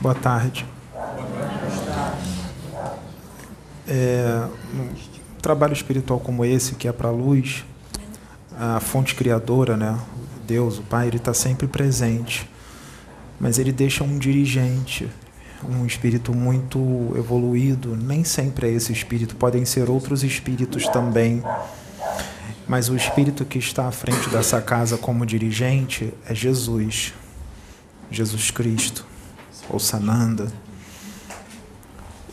Boa tarde. É, um trabalho espiritual como esse, que é para a luz, a fonte criadora, né? Deus, o Pai, ele está sempre presente. Mas ele deixa um dirigente, um espírito muito evoluído. Nem sempre é esse espírito, podem ser outros espíritos também. Mas o espírito que está à frente dessa casa como dirigente é Jesus, Jesus Cristo, ou Sananda.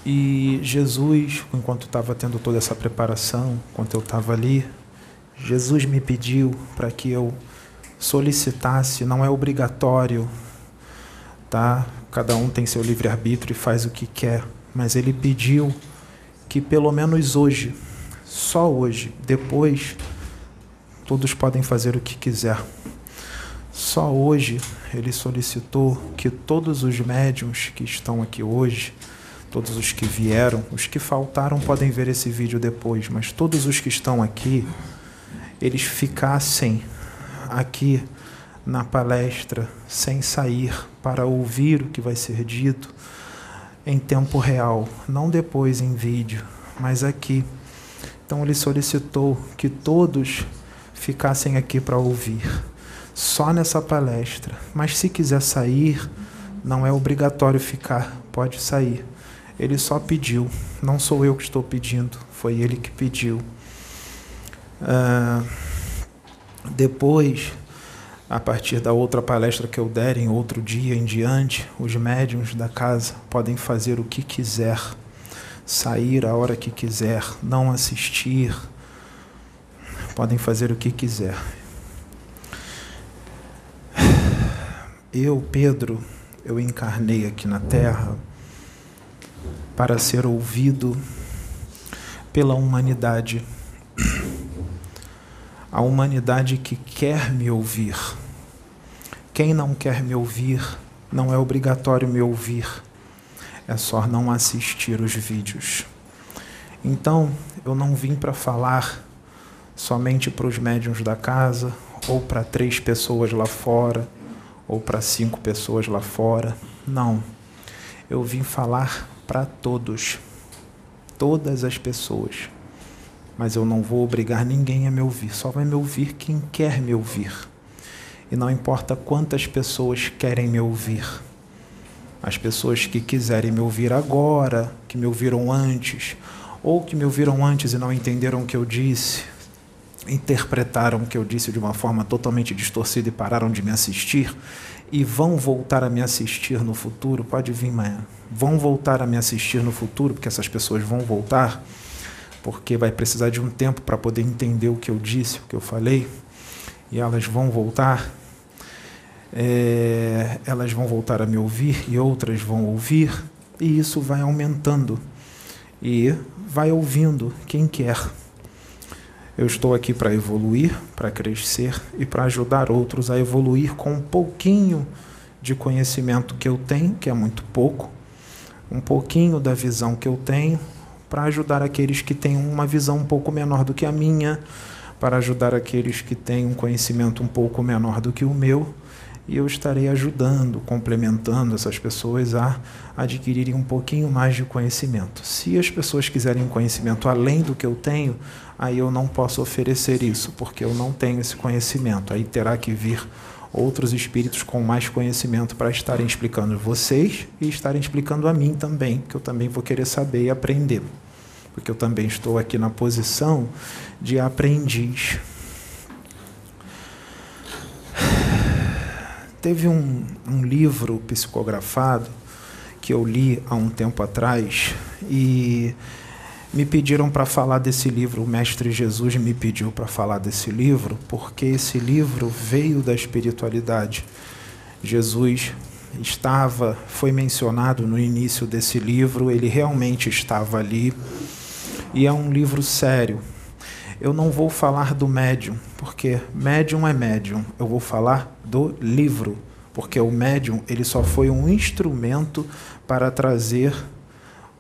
E Jesus, enquanto estava tendo toda essa preparação, enquanto eu estava ali, Jesus me pediu para que eu solicitasse, não é obrigatório, tá? Cada um tem seu livre-arbítrio e faz o que quer, mas ele pediu que pelo menos hoje, só hoje, depois todos podem fazer o que quiser. Só hoje ele solicitou que todos os médiums que estão aqui hoje todos os que vieram, os que faltaram podem ver esse vídeo depois, mas todos os que estão aqui, eles ficassem aqui na palestra sem sair para ouvir o que vai ser dito em tempo real, não depois em vídeo, mas aqui. Então ele solicitou que todos ficassem aqui para ouvir, só nessa palestra. Mas se quiser sair, não é obrigatório ficar, pode sair. Ele só pediu, não sou eu que estou pedindo, foi ele que pediu. Ah, depois, a partir da outra palestra que eu der, em outro dia em diante, os médiums da casa podem fazer o que quiser, sair a hora que quiser, não assistir, podem fazer o que quiser. Eu, Pedro, eu encarnei aqui na Terra para ser ouvido pela humanidade. A humanidade que quer me ouvir. Quem não quer me ouvir, não é obrigatório me ouvir. É só não assistir os vídeos. Então, eu não vim para falar somente para os médiums da casa, ou para três pessoas lá fora, ou para cinco pessoas lá fora. Não. Eu vim falar para todos, todas as pessoas. Mas eu não vou obrigar ninguém a me ouvir, só vai me ouvir quem quer me ouvir. E não importa quantas pessoas querem me ouvir. As pessoas que quiserem me ouvir agora, que me ouviram antes, ou que me ouviram antes e não entenderam o que eu disse, interpretaram o que eu disse de uma forma totalmente distorcida e pararam de me assistir, e vão voltar a me assistir no futuro, pode vir amanhã, vão voltar a me assistir no futuro, porque essas pessoas vão voltar, porque vai precisar de um tempo para poder entender o que eu disse, o que eu falei, e elas vão voltar, é, elas vão voltar a me ouvir e outras vão ouvir, e isso vai aumentando, e vai ouvindo quem quer. Eu estou aqui para evoluir, para crescer e para ajudar outros a evoluir com um pouquinho de conhecimento que eu tenho, que é muito pouco, um pouquinho da visão que eu tenho, para ajudar aqueles que têm uma visão um pouco menor do que a minha, para ajudar aqueles que têm um conhecimento um pouco menor do que o meu e eu estarei ajudando, complementando essas pessoas a adquirirem um pouquinho mais de conhecimento. Se as pessoas quiserem conhecimento além do que eu tenho, aí eu não posso oferecer isso, porque eu não tenho esse conhecimento. Aí terá que vir outros espíritos com mais conhecimento para estarem explicando vocês e estarem explicando a mim também, que eu também vou querer saber e aprender. Porque eu também estou aqui na posição de aprendiz. Teve um, um livro psicografado que eu li há um tempo atrás e me pediram para falar desse livro. O Mestre Jesus me pediu para falar desse livro porque esse livro veio da espiritualidade. Jesus estava, foi mencionado no início desse livro, ele realmente estava ali. E é um livro sério, eu não vou falar do médium, porque médium é médium. Eu vou falar do livro, porque o médium ele só foi um instrumento para trazer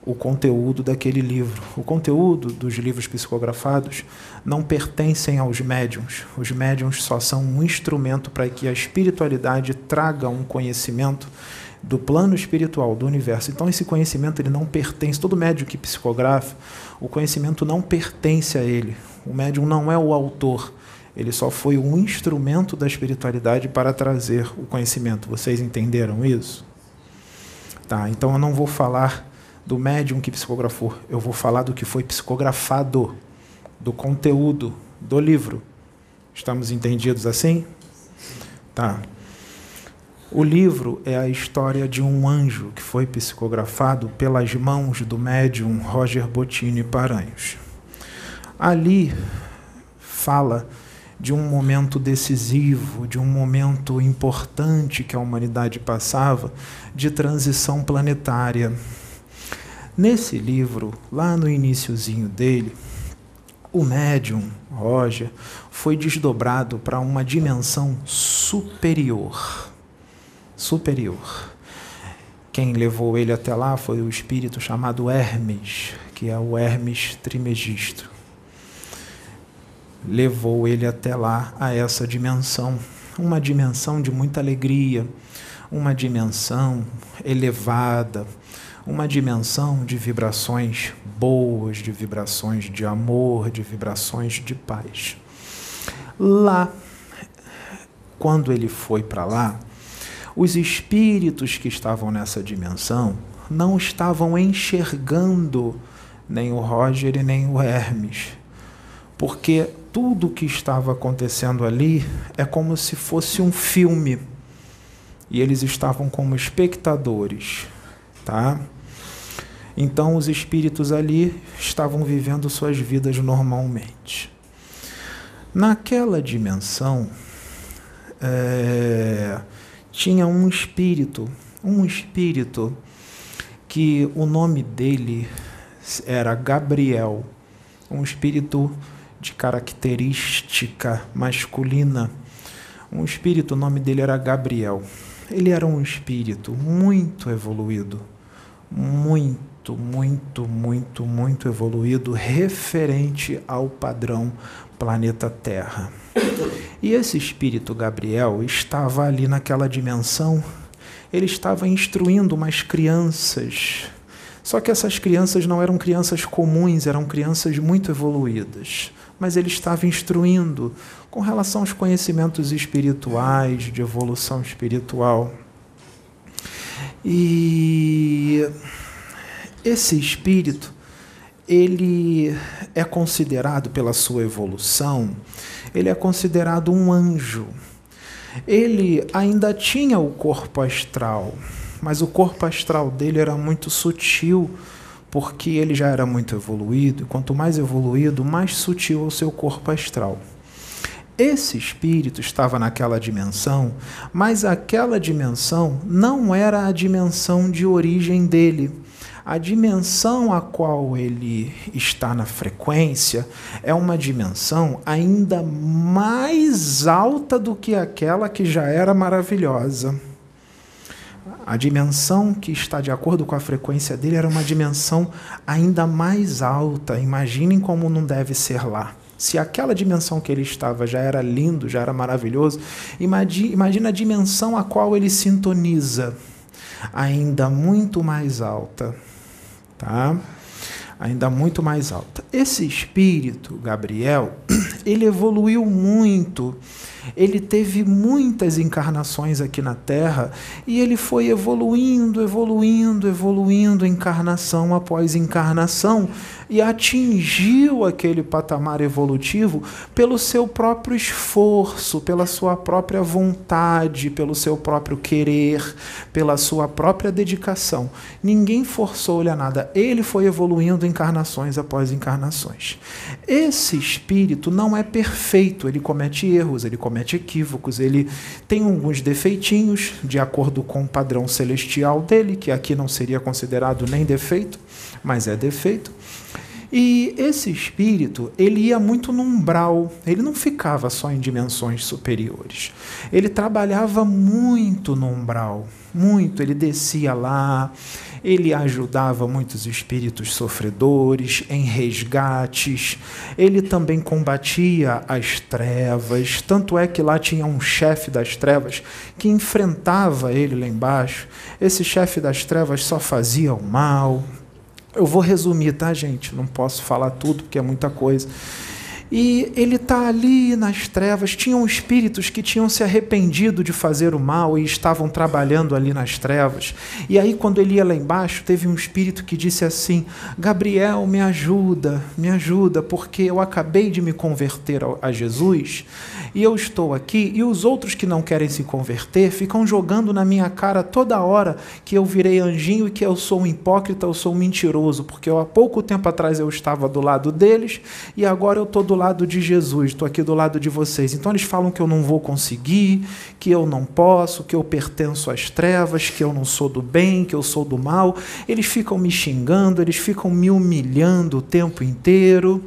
o conteúdo daquele livro. O conteúdo dos livros psicografados não pertencem aos médiums. Os médiums só são um instrumento para que a espiritualidade traga um conhecimento do plano espiritual do universo. Então esse conhecimento ele não pertence, todo médium que psicografa, o conhecimento não pertence a ele. O médium não é o autor, ele só foi um instrumento da espiritualidade para trazer o conhecimento. Vocês entenderam isso? Tá, então eu não vou falar do médium que psicografou, eu vou falar do que foi psicografado, do conteúdo do livro. Estamos entendidos assim? Tá. O livro é a história de um anjo que foi psicografado pelas mãos do médium Roger Bottini Paranhos. Ali fala de um momento decisivo, de um momento importante que a humanidade passava de transição planetária. Nesse livro, lá no iníciozinho dele, o médium Roger foi desdobrado para uma dimensão superior. Superior. Quem levou ele até lá foi o espírito chamado Hermes, que é o Hermes Trimegisto levou ele até lá, a essa dimensão, uma dimensão de muita alegria, uma dimensão elevada, uma dimensão de vibrações boas, de vibrações de amor, de vibrações de paz. Lá, quando ele foi para lá, os espíritos que estavam nessa dimensão não estavam enxergando nem o Roger e nem o Hermes, porque tudo o que estava acontecendo ali é como se fosse um filme. E eles estavam como espectadores, tá? Então os espíritos ali estavam vivendo suas vidas normalmente. Naquela dimensão é, tinha um espírito, um espírito que o nome dele era Gabriel, um espírito de característica masculina. Um espírito, o nome dele era Gabriel. Ele era um espírito muito evoluído, muito, muito, muito, muito evoluído, referente ao padrão planeta Terra. E esse espírito Gabriel estava ali naquela dimensão, ele estava instruindo umas crianças. Só que essas crianças não eram crianças comuns, eram crianças muito evoluídas mas ele estava instruindo com relação aos conhecimentos espirituais, de evolução espiritual. E esse espírito, ele é considerado pela sua evolução, ele é considerado um anjo. Ele ainda tinha o corpo astral, mas o corpo astral dele era muito sutil porque ele já era muito evoluído, e quanto mais evoluído, mais sutil o seu corpo astral. Esse espírito estava naquela dimensão, mas aquela dimensão não era a dimensão de origem dele. A dimensão a qual ele está na frequência é uma dimensão ainda mais alta do que aquela que já era maravilhosa. A dimensão que está de acordo com a frequência dele era uma dimensão ainda mais alta. Imaginem como não deve ser lá. Se aquela dimensão que ele estava já era lindo, já era maravilhoso, imagina a dimensão a qual ele sintoniza, ainda muito mais alta, tá? Ainda muito mais alta. Esse espírito, Gabriel, ele evoluiu muito ele teve muitas encarnações aqui na Terra e ele foi evoluindo, evoluindo, evoluindo, encarnação após encarnação, e atingiu aquele patamar evolutivo pelo seu próprio esforço, pela sua própria vontade, pelo seu próprio querer, pela sua própria dedicação. Ninguém forçou-lhe a nada, ele foi evoluindo encarnações após encarnações. Esse espírito não é perfeito, ele comete erros, ele comete equívocos, ele tem alguns defeitinhos de acordo com o padrão celestial dele, que aqui não seria considerado nem defeito, mas é defeito. E esse espírito, ele ia muito no umbral, ele não ficava só em dimensões superiores. Ele trabalhava muito no umbral, muito, ele descia lá, ele ajudava muitos espíritos sofredores em resgates, ele também combatia as trevas, tanto é que lá tinha um chefe das trevas que enfrentava ele lá embaixo. Esse chefe das trevas só fazia o mal, eu vou resumir, tá, gente? Não posso falar tudo porque é muita coisa. E ele está ali nas trevas. Tinham espíritos que tinham se arrependido de fazer o mal e estavam trabalhando ali nas trevas. E aí, quando ele ia lá embaixo, teve um espírito que disse assim: Gabriel, me ajuda, me ajuda, porque eu acabei de me converter a Jesus e eu estou aqui. E os outros que não querem se converter ficam jogando na minha cara toda hora que eu virei anjinho e que eu sou um hipócrita, eu sou um mentiroso, porque eu, há pouco tempo atrás eu estava do lado deles e agora eu estou do lado de Jesus, estou aqui do lado de vocês. Então eles falam que eu não vou conseguir, que eu não posso, que eu pertenço às trevas, que eu não sou do bem, que eu sou do mal. Eles ficam me xingando, eles ficam me humilhando o tempo inteiro.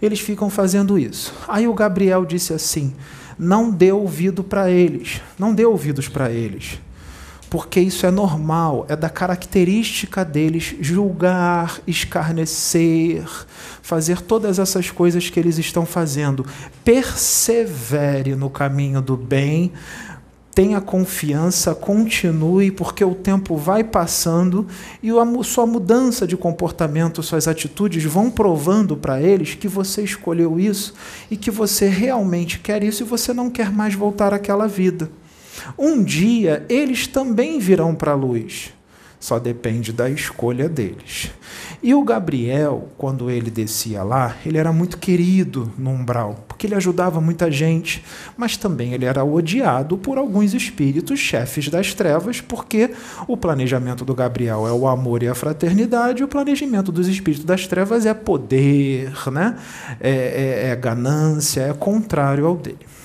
Eles ficam fazendo isso. Aí o Gabriel disse assim: não dê ouvido para eles, não dê ouvidos para eles porque isso é normal, é da característica deles julgar, escarnecer, fazer todas essas coisas que eles estão fazendo. Persevere no caminho do bem, tenha confiança, continue, porque o tempo vai passando e a sua mudança de comportamento, suas atitudes vão provando para eles que você escolheu isso e que você realmente quer isso e você não quer mais voltar àquela vida. Um dia eles também virão para a luz. Só depende da escolha deles. E o Gabriel, quando ele descia lá, ele era muito querido no umbral, porque ele ajudava muita gente, mas também ele era odiado por alguns espíritos chefes das trevas, porque o planejamento do Gabriel é o amor e a fraternidade, e o planejamento dos espíritos das trevas é poder, né? é, é, é ganância, é contrário ao dele.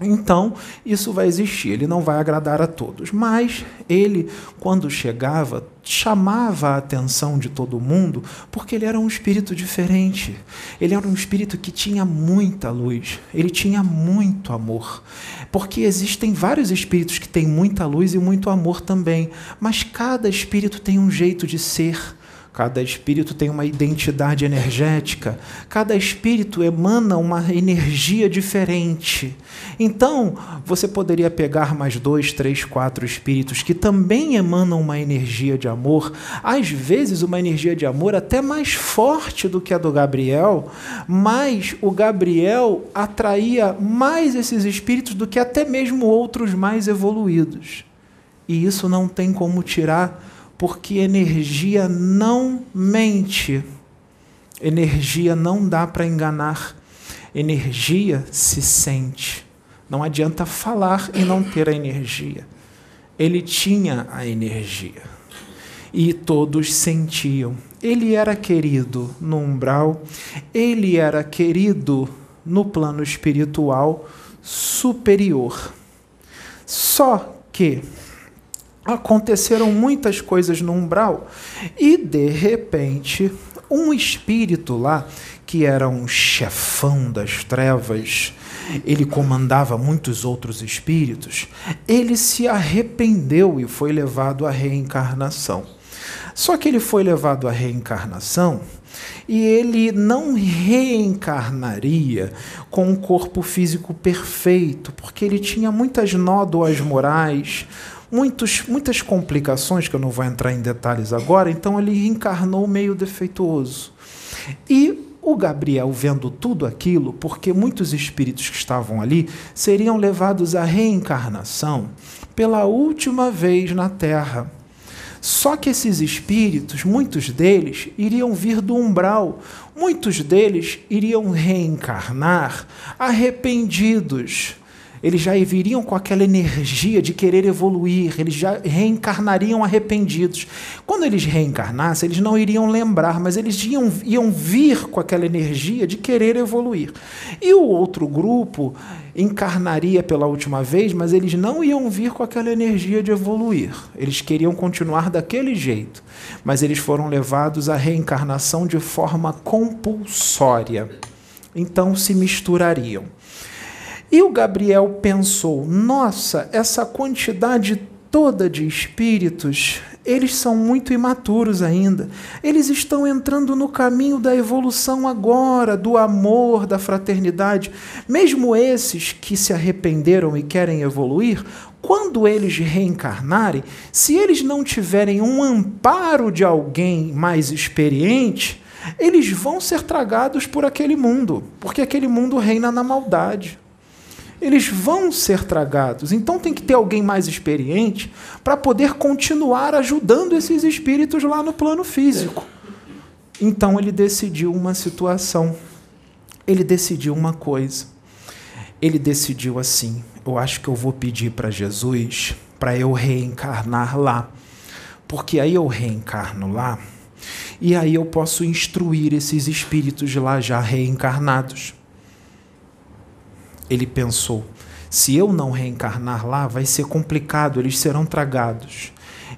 Então, isso vai existir, ele não vai agradar a todos. Mas ele, quando chegava, chamava a atenção de todo mundo, porque ele era um espírito diferente. Ele era um espírito que tinha muita luz, ele tinha muito amor. Porque existem vários espíritos que têm muita luz e muito amor também, mas cada espírito tem um jeito de ser Cada espírito tem uma identidade energética, cada espírito emana uma energia diferente. Então, você poderia pegar mais dois, três, quatro espíritos que também emanam uma energia de amor, às vezes uma energia de amor até mais forte do que a do Gabriel, mas o Gabriel atraía mais esses espíritos do que até mesmo outros mais evoluídos. E isso não tem como tirar porque energia não mente. Energia não dá para enganar. Energia se sente. Não adianta falar e não ter a energia. Ele tinha a energia. E todos sentiam. Ele era querido no umbral, ele era querido no plano espiritual superior. Só que aconteceram muitas coisas no umbral e de repente um espírito lá que era um chefão das trevas, ele comandava muitos outros espíritos, ele se arrependeu e foi levado à reencarnação. Só que ele foi levado à reencarnação e ele não reencarnaria com um corpo físico perfeito, porque ele tinha muitas nódoas morais, muitos, muitas complicações, que eu não vou entrar em detalhes agora, então ele encarnou meio defeituoso. E o Gabriel, vendo tudo aquilo, porque muitos espíritos que estavam ali seriam levados à reencarnação pela última vez na Terra. Só que esses espíritos, muitos deles, iriam vir do umbral, muitos deles iriam reencarnar arrependidos eles já viriam com aquela energia de querer evoluir, eles já reencarnariam arrependidos. Quando eles reencarnassem, eles não iriam lembrar, mas eles iam, iam vir com aquela energia de querer evoluir. E o outro grupo encarnaria pela última vez, mas eles não iam vir com aquela energia de evoluir. Eles queriam continuar daquele jeito, mas eles foram levados à reencarnação de forma compulsória. Então se misturariam. E o Gabriel pensou: nossa, essa quantidade toda de espíritos, eles são muito imaturos ainda. Eles estão entrando no caminho da evolução agora, do amor, da fraternidade. Mesmo esses que se arrependeram e querem evoluir, quando eles reencarnarem, se eles não tiverem um amparo de alguém mais experiente, eles vão ser tragados por aquele mundo, porque aquele mundo reina na maldade eles vão ser tragados. Então tem que ter alguém mais experiente para poder continuar ajudando esses espíritos lá no plano físico. Então ele decidiu uma situação. Ele decidiu uma coisa. Ele decidiu assim: eu acho que eu vou pedir para Jesus para eu reencarnar lá. Porque aí eu reencarno lá e aí eu posso instruir esses espíritos lá já reencarnados ele pensou: se eu não reencarnar lá, vai ser complicado, eles serão tragados.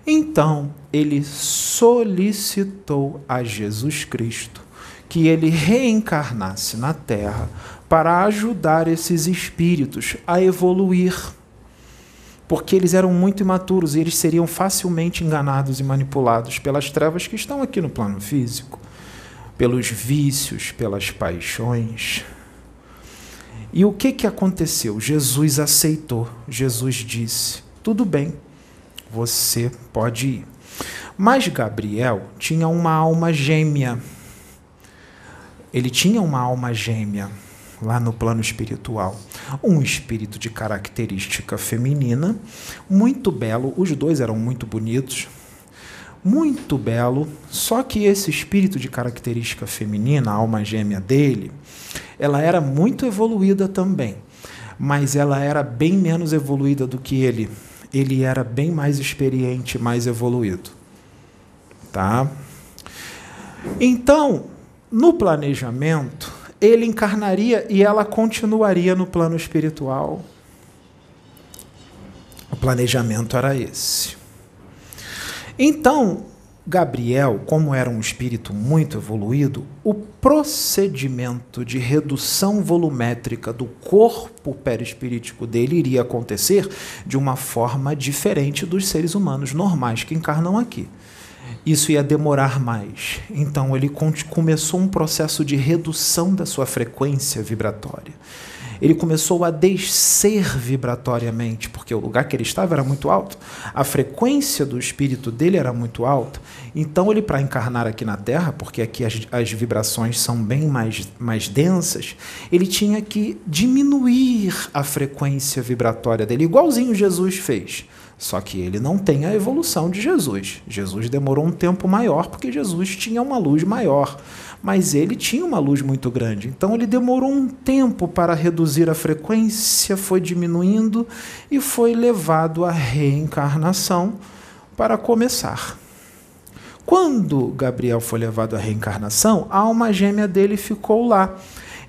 Então ele solicitou a Jesus Cristo que ele reencarnasse na Terra para ajudar esses espíritos a evoluir. Porque eles eram muito imaturos e eles seriam facilmente enganados e manipulados pelas trevas que estão aqui no plano físico, pelos vícios, pelas paixões. E o que, que aconteceu? Jesus aceitou. Jesus disse: tudo bem, você pode ir. Mas Gabriel tinha uma alma gêmea. Ele tinha uma alma gêmea lá no plano espiritual. Um espírito de característica feminina, muito belo, os dois eram muito bonitos, muito belo, só que esse espírito de característica feminina, a alma gêmea dele, ela era muito evoluída também, mas ela era bem menos evoluída do que ele. Ele era bem mais experiente, mais evoluído. Tá? Então, no planejamento, ele encarnaria e ela continuaria no plano espiritual. O planejamento era esse. Então, Gabriel, como era um espírito muito evoluído, o procedimento de redução volumétrica do corpo perispirítico dele iria acontecer de uma forma diferente dos seres humanos normais que encarnam aqui. Isso ia demorar mais. Então ele começou um processo de redução da sua frequência vibratória ele começou a descer vibratoriamente, porque o lugar que ele estava era muito alto, a frequência do espírito dele era muito alta. Então, ele, para encarnar aqui na Terra, porque aqui as, as vibrações são bem mais, mais densas, ele tinha que diminuir a frequência vibratória dele, igualzinho Jesus fez. Só que ele não tem a evolução de Jesus. Jesus demorou um tempo maior porque Jesus tinha uma luz maior mas ele tinha uma luz muito grande. Então ele demorou um tempo para reduzir a frequência, foi diminuindo e foi levado à reencarnação para começar. Quando Gabriel foi levado à reencarnação, a alma gêmea dele ficou lá.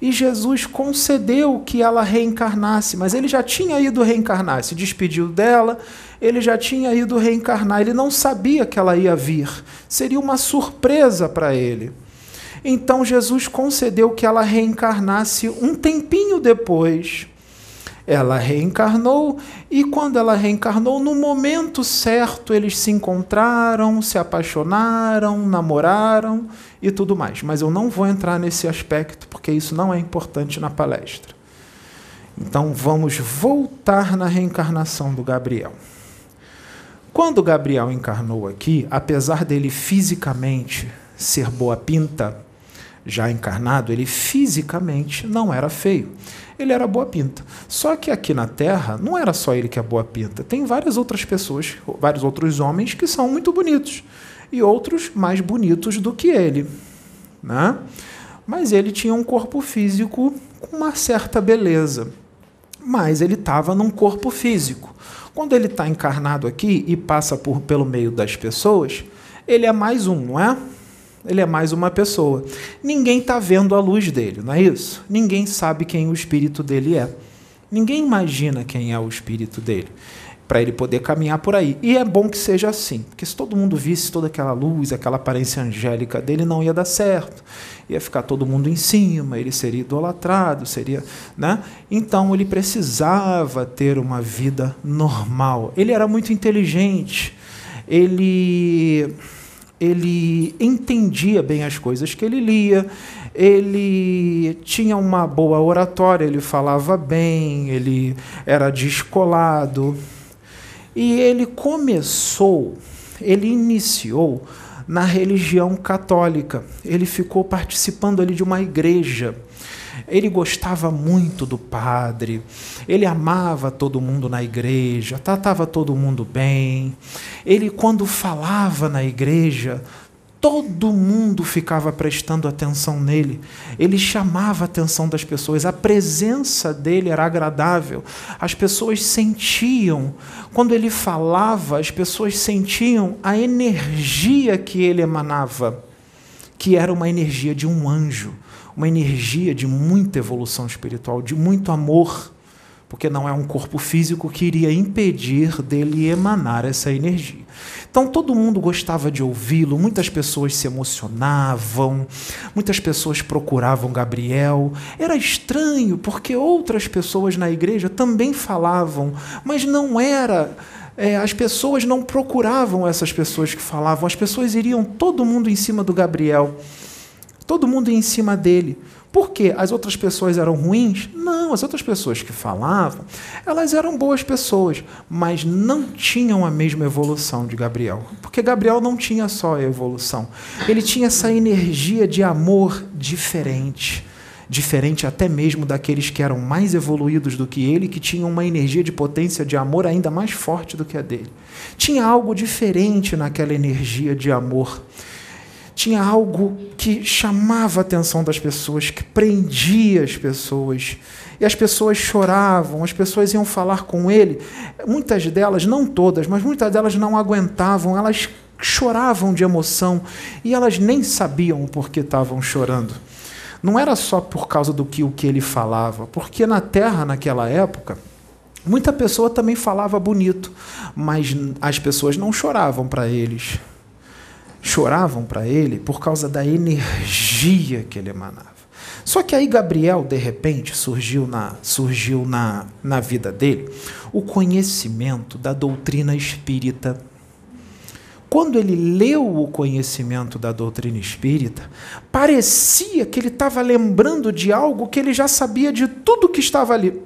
E Jesus concedeu que ela reencarnasse, mas ele já tinha ido reencarnar, se despediu dela, ele já tinha ido reencarnar, ele não sabia que ela ia vir. Seria uma surpresa para ele. Então Jesus concedeu que ela reencarnasse um tempinho depois. Ela reencarnou e quando ela reencarnou, no momento certo, eles se encontraram, se apaixonaram, namoraram e tudo mais. Mas eu não vou entrar nesse aspecto porque isso não é importante na palestra. Então vamos voltar na reencarnação do Gabriel. Quando Gabriel encarnou aqui, apesar dele fisicamente ser boa pinta, já encarnado, ele fisicamente não era feio. Ele era boa pinta. Só que aqui na Terra não era só ele que é boa pinta. Tem várias outras pessoas, vários outros homens que são muito bonitos e outros mais bonitos do que ele, né? Mas ele tinha um corpo físico com uma certa beleza. mas ele estava num corpo físico. Quando ele está encarnado aqui e passa por, pelo meio das pessoas, ele é mais um, não é? Ele é mais uma pessoa. Ninguém está vendo a luz dele, não é isso? Ninguém sabe quem o espírito dele é. Ninguém imagina quem é o espírito dele para ele poder caminhar por aí. E é bom que seja assim, porque se todo mundo visse toda aquela luz, aquela aparência angélica dele, não ia dar certo. Ia ficar todo mundo em cima, ele seria idolatrado, seria, né? Então ele precisava ter uma vida normal. Ele era muito inteligente. Ele ele entendia bem as coisas que ele lia, ele tinha uma boa oratória, ele falava bem, ele era descolado. E ele começou, ele iniciou na religião católica. Ele ficou participando ali de uma igreja. Ele gostava muito do padre, ele amava todo mundo na igreja, tratava todo mundo bem. Ele, quando falava na igreja, Todo mundo ficava prestando atenção nele. Ele chamava a atenção das pessoas. A presença dele era agradável. As pessoas sentiam. Quando ele falava, as pessoas sentiam a energia que ele emanava, que era uma energia de um anjo, uma energia de muita evolução espiritual, de muito amor porque não é um corpo físico que iria impedir dele emanar essa energia. Então todo mundo gostava de ouvi-lo, muitas pessoas se emocionavam, muitas pessoas procuravam Gabriel. Era estranho, porque outras pessoas na igreja também falavam, mas não era. É, as pessoas não procuravam essas pessoas que falavam, as pessoas iriam todo mundo em cima do Gabriel, todo mundo em cima dele. Por quê? As outras pessoas eram ruins? Não, as outras pessoas que falavam, elas eram boas pessoas, mas não tinham a mesma evolução de Gabriel. Porque Gabriel não tinha só a evolução, ele tinha essa energia de amor diferente. Diferente até mesmo daqueles que eram mais evoluídos do que ele, que tinham uma energia de potência de amor ainda mais forte do que a dele. Tinha algo diferente naquela energia de amor tinha algo que chamava a atenção das pessoas, que prendia as pessoas. E as pessoas choravam, as pessoas iam falar com ele. Muitas delas, não todas, mas muitas delas não aguentavam, elas choravam de emoção e elas nem sabiam o porquê estavam chorando. Não era só por causa do que o que ele falava, porque na terra naquela época, muita pessoa também falava bonito, mas as pessoas não choravam para eles choravam para ele por causa da energia que ele emanava. Só que aí Gabriel, de repente, surgiu na, surgiu na, na vida dele o conhecimento da doutrina espírita. Quando ele leu o conhecimento da doutrina espírita, parecia que ele estava lembrando de algo que ele já sabia de tudo que estava ali.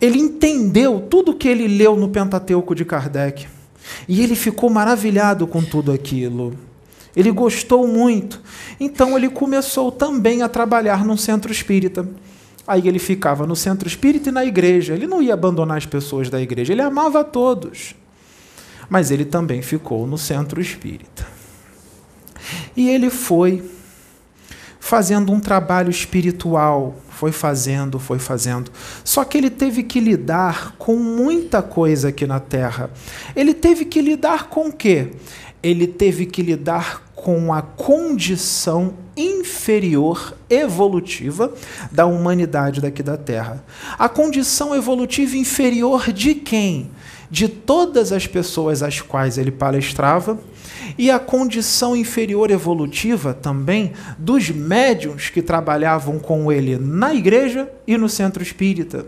Ele entendeu tudo que ele leu no Pentateuco de Kardec. E ele ficou maravilhado com tudo aquilo. Ele gostou muito. Então ele começou também a trabalhar num centro espírita. Aí ele ficava no centro espírita e na igreja. Ele não ia abandonar as pessoas da igreja, ele amava a todos. Mas ele também ficou no centro espírita. E ele foi fazendo um trabalho espiritual, foi fazendo, foi fazendo. Só que ele teve que lidar com muita coisa aqui na Terra. Ele teve que lidar com o quê? Ele teve que lidar com a condição inferior evolutiva da humanidade daqui da Terra. A condição evolutiva inferior de quem? De todas as pessoas às quais ele palestrava e a condição inferior evolutiva também dos médiums que trabalhavam com ele na igreja e no centro espírita.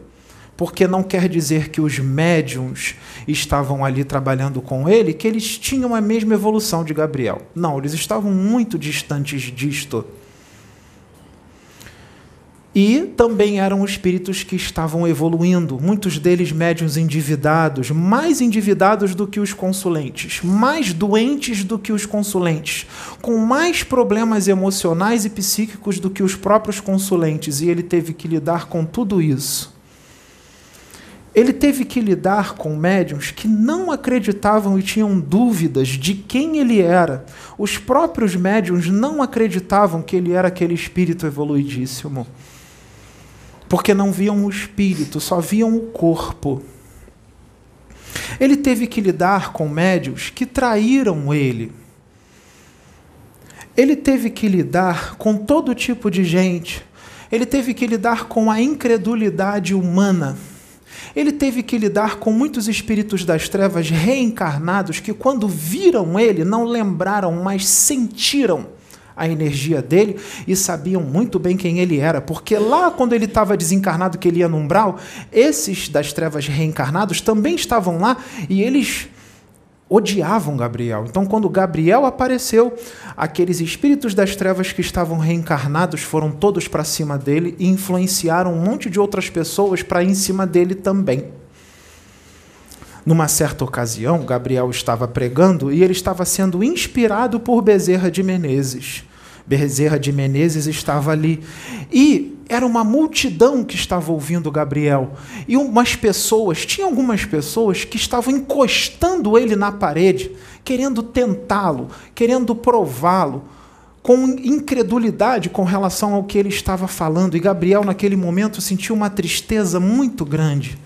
Porque não quer dizer que os médiums estavam ali trabalhando com ele, que eles tinham a mesma evolução de Gabriel. Não, eles estavam muito distantes disto. E também eram espíritos que estavam evoluindo, muitos deles médios endividados, mais endividados do que os consulentes, mais doentes do que os consulentes, com mais problemas emocionais e psíquicos do que os próprios consulentes, e ele teve que lidar com tudo isso. Ele teve que lidar com médiums que não acreditavam e tinham dúvidas de quem ele era. Os próprios médiums não acreditavam que ele era aquele espírito evoluidíssimo. Porque não viam o espírito, só viam o corpo. Ele teve que lidar com médios que traíram ele. Ele teve que lidar com todo tipo de gente. Ele teve que lidar com a incredulidade humana. Ele teve que lidar com muitos espíritos das trevas reencarnados que, quando viram ele, não lembraram, mas sentiram a energia dele e sabiam muito bem quem ele era, porque lá quando ele estava desencarnado, que ele ia no umbral, esses das trevas reencarnados também estavam lá e eles odiavam Gabriel. Então, quando Gabriel apareceu, aqueles espíritos das trevas que estavam reencarnados foram todos para cima dele e influenciaram um monte de outras pessoas para em cima dele também. Numa certa ocasião, Gabriel estava pregando e ele estava sendo inspirado por Bezerra de Menezes. Bezerra de Menezes estava ali. E era uma multidão que estava ouvindo Gabriel. E umas pessoas, tinha algumas pessoas que estavam encostando ele na parede, querendo tentá-lo, querendo prová-lo, com incredulidade com relação ao que ele estava falando. E Gabriel, naquele momento, sentiu uma tristeza muito grande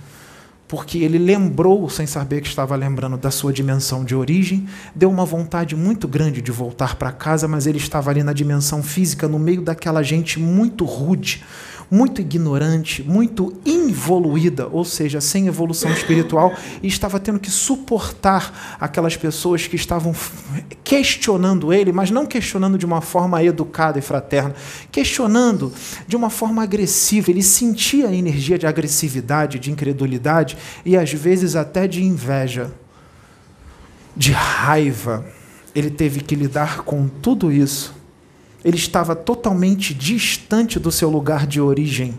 porque ele lembrou, sem saber que estava lembrando, da sua dimensão de origem, deu uma vontade muito grande de voltar para casa, mas ele estava ali na dimensão física, no meio daquela gente muito rude, muito ignorante, muito involuída, ou seja, sem evolução espiritual, e estava tendo que suportar aquelas pessoas que estavam questionando ele, mas não questionando de uma forma educada e fraterna, questionando de uma forma agressiva. Ele sentia a energia de agressividade, de incredulidade e às vezes até de inveja, de raiva. Ele teve que lidar com tudo isso ele estava totalmente distante do seu lugar de origem.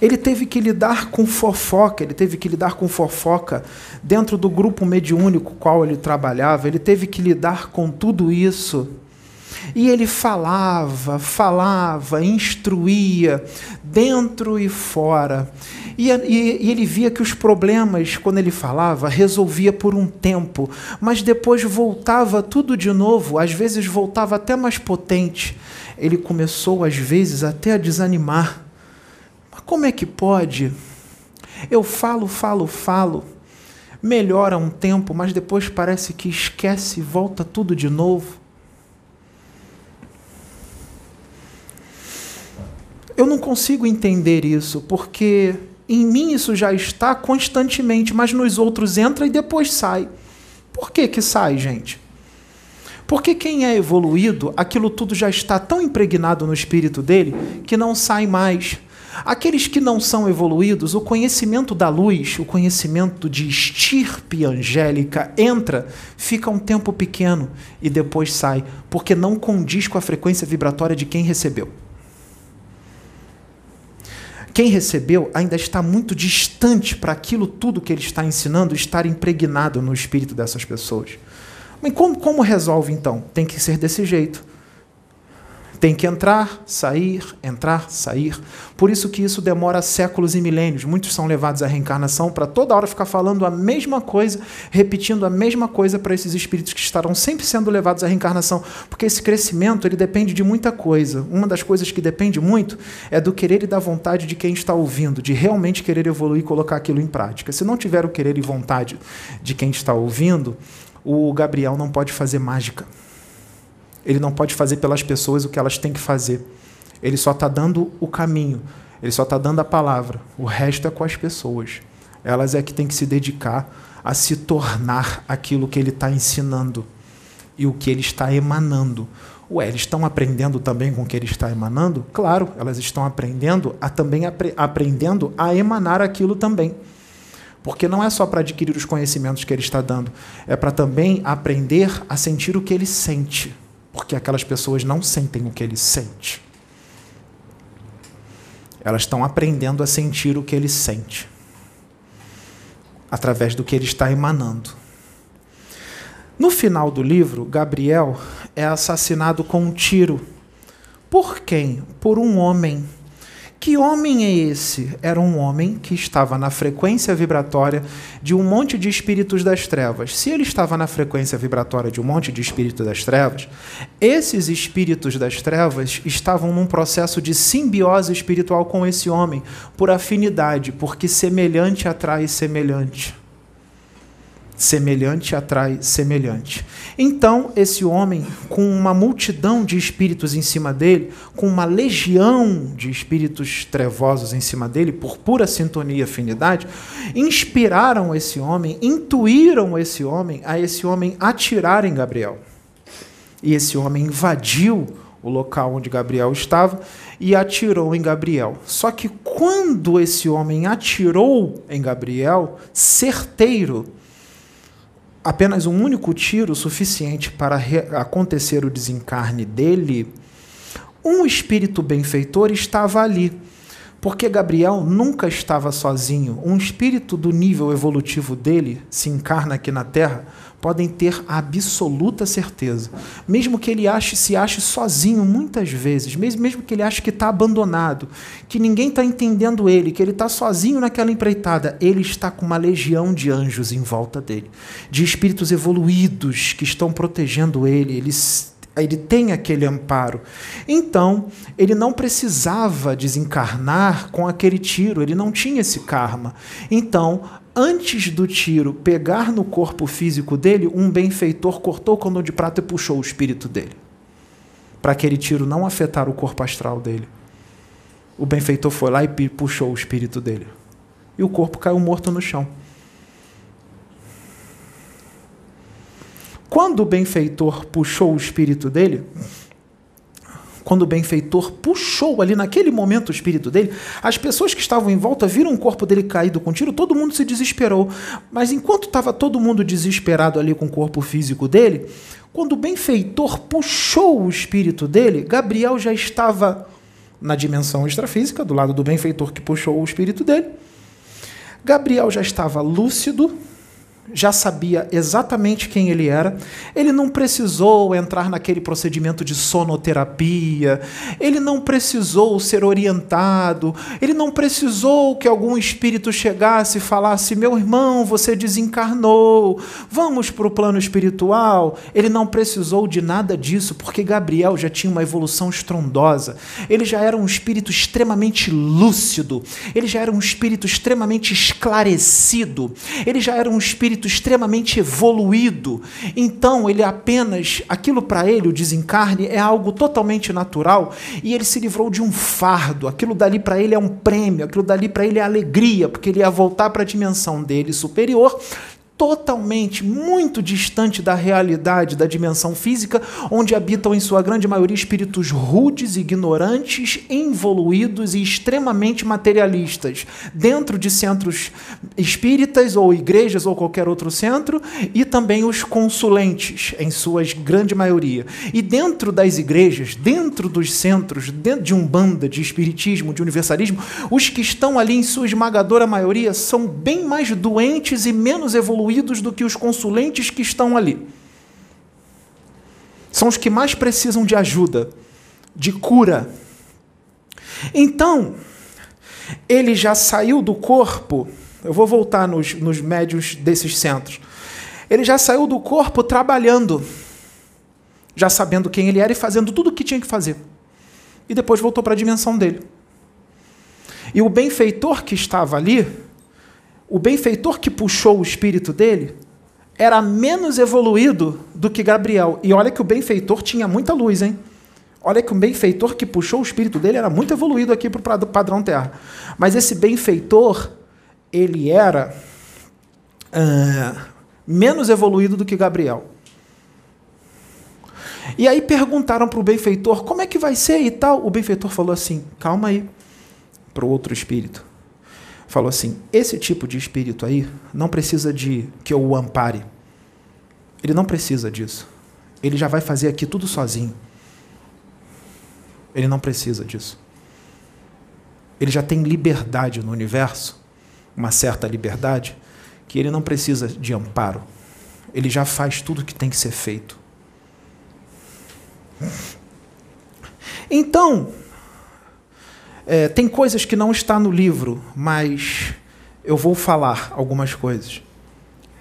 Ele teve que lidar com fofoca, ele teve que lidar com fofoca dentro do grupo mediúnico qual ele trabalhava, ele teve que lidar com tudo isso. E ele falava, falava, instruía, dentro e fora. E, e, e, ele via que os problemas, quando ele falava, resolvia por um tempo, mas depois voltava tudo de novo, às vezes voltava até mais potente. Ele começou, às vezes, até a desanimar. Mas como é que pode? Eu falo, falo, falo, melhora um tempo, mas depois parece que esquece e volta tudo de novo. Eu não consigo entender isso, porque em mim isso já está constantemente, mas nos outros entra e depois sai. Por que que sai, gente? Porque quem é evoluído, aquilo tudo já está tão impregnado no espírito dele que não sai mais. Aqueles que não são evoluídos, o conhecimento da luz, o conhecimento de estirpe angélica entra, fica um tempo pequeno e depois sai, porque não condiz com a frequência vibratória de quem recebeu. Quem recebeu ainda está muito distante para aquilo tudo que ele está ensinando estar impregnado no espírito dessas pessoas. Mas como, como resolve então? Tem que ser desse jeito tem que entrar, sair, entrar, sair. Por isso que isso demora séculos e milênios. Muitos são levados à reencarnação para toda hora ficar falando a mesma coisa, repetindo a mesma coisa para esses espíritos que estarão sempre sendo levados à reencarnação, porque esse crescimento ele depende de muita coisa. Uma das coisas que depende muito é do querer e da vontade de quem está ouvindo, de realmente querer evoluir e colocar aquilo em prática. Se não tiver o querer e vontade de quem está ouvindo, o Gabriel não pode fazer mágica. Ele não pode fazer pelas pessoas o que elas têm que fazer. Ele só está dando o caminho, ele só está dando a palavra. O resto é com as pessoas. Elas é que têm que se dedicar a se tornar aquilo que ele está ensinando e o que ele está emanando. Ué, eles estão aprendendo também com o que ele está emanando? Claro, elas estão aprendendo a também apre aprendendo a emanar aquilo também. Porque não é só para adquirir os conhecimentos que ele está dando, é para também aprender a sentir o que ele sente porque aquelas pessoas não sentem o que ele sente. Elas estão aprendendo a sentir o que ele sente, através do que ele está emanando. No final do livro, Gabriel é assassinado com um tiro. Por quem? Por um homem Que homem é esse? Era um homem que estava na frequência vibratória de um monte de espíritos das trevas. Se ele estava na frequência vibratória de um monte de espíritos das trevas, esses espíritos das trevas estavam num processo de simbiose espiritual com esse homem, por afinidade, porque semelhante atrai semelhante semelhante atrai semelhante. Então, esse homem, com uma multidão de espíritos em cima dele, com uma legião de espíritos trevosos em cima dele, por pura sintonia e afinidade, inspiraram esse homem, intuíram esse homem a esse homem atirar em Gabriel. E esse homem invadiu o local onde Gabriel estava e atirou em Gabriel. Só que quando esse homem atirou em Gabriel, certeiro, apenas um único tiro suficiente para acontecer o desencarne dele, um espírito benfeitor estava ali. Porque Gabriel nunca estava sozinho. Um espírito do nível evolutivo dele se encarna aqui na Terra podem ter absoluta certeza. Mesmo que ele ache, se ache sozinho muitas vezes, mesmo, mesmo que ele ache que está abandonado, que ninguém está entendendo ele, que ele está sozinho naquela empreitada, ele está com uma legião de anjos em volta dele, de espíritos evoluídos que estão protegendo ele. Eles ele tem aquele amparo. Então, ele não precisava desencarnar com aquele tiro, ele não tinha esse karma. Então, antes do tiro pegar no corpo físico dele, um benfeitor cortou o cordão de prata e puxou o espírito dele. Para aquele tiro não afetar o corpo astral dele. O benfeitor foi lá e puxou o espírito dele. E o corpo caiu morto no chão. Quando o benfeitor puxou o espírito dele, quando o benfeitor puxou ali naquele momento o espírito dele, as pessoas que estavam em volta viram o corpo dele caído com tiro, todo mundo se desesperou. Mas enquanto estava todo mundo desesperado ali com o corpo físico dele, quando o benfeitor puxou o espírito dele, Gabriel já estava na dimensão extrafísica, do lado do benfeitor que puxou o espírito dele. Gabriel já estava lúcido, já sabia exatamente quem ele era, ele não precisou entrar naquele procedimento de sonoterapia, ele não precisou ser orientado, ele não precisou que algum espírito chegasse e falasse: meu irmão, você desencarnou, vamos para o plano espiritual. Ele não precisou de nada disso, porque Gabriel já tinha uma evolução estrondosa, ele já era um espírito extremamente lúcido, ele já era um espírito extremamente esclarecido, ele já era um espírito espírito extremamente evoluído. Então, ele apenas, aquilo para ele, o desencarne, é algo totalmente natural e ele se livrou de um fardo. Aquilo dali para ele é um prêmio, aquilo dali para ele é alegria, porque ele ia voltar para a dimensão dele superior totalmente, muito distante da realidade da dimensão física, onde habitam em sua grande maioria espíritos rudes, ignorantes, involuídos e extremamente materialistas, dentro de centros espíritas ou igrejas ou qualquer outro centro, e também os consulentes, em sua grande maioria. E dentro das igrejas, dentro dos centros, dentro de um banda de espiritismo, de universalismo, os que estão ali em sua esmagadora maioria são bem mais doentes e menos evoluídos evoluídos do que os consulentes que estão ali. São os que mais precisam de ajuda, de cura. Então, ele já saiu do corpo. Eu vou voltar nos, nos médios desses centros. Ele já saiu do corpo trabalhando, já sabendo quem ele era e fazendo tudo o que tinha que fazer. E depois voltou para a dimensão dele. E o benfeitor que estava ali, o benfeitor que puxou o espírito dele era menos evoluído do que Gabriel. E olha que o benfeitor tinha muita luz, hein? Olha que o benfeitor que puxou o espírito dele era muito evoluído aqui para o padrão terra. Mas esse benfeitor, ele era uh, menos evoluído do que Gabriel. E aí perguntaram para o benfeitor como é que vai ser e tal. O benfeitor falou assim: calma aí, para o outro espírito falou assim: esse tipo de espírito aí não precisa de que eu o ampare. Ele não precisa disso. Ele já vai fazer aqui tudo sozinho. Ele não precisa disso. Ele já tem liberdade no universo, uma certa liberdade, que ele não precisa de amparo. Ele já faz tudo o que tem que ser feito. Então, É, tem coisas que não está no livro, mas eu vou falar algumas coisas.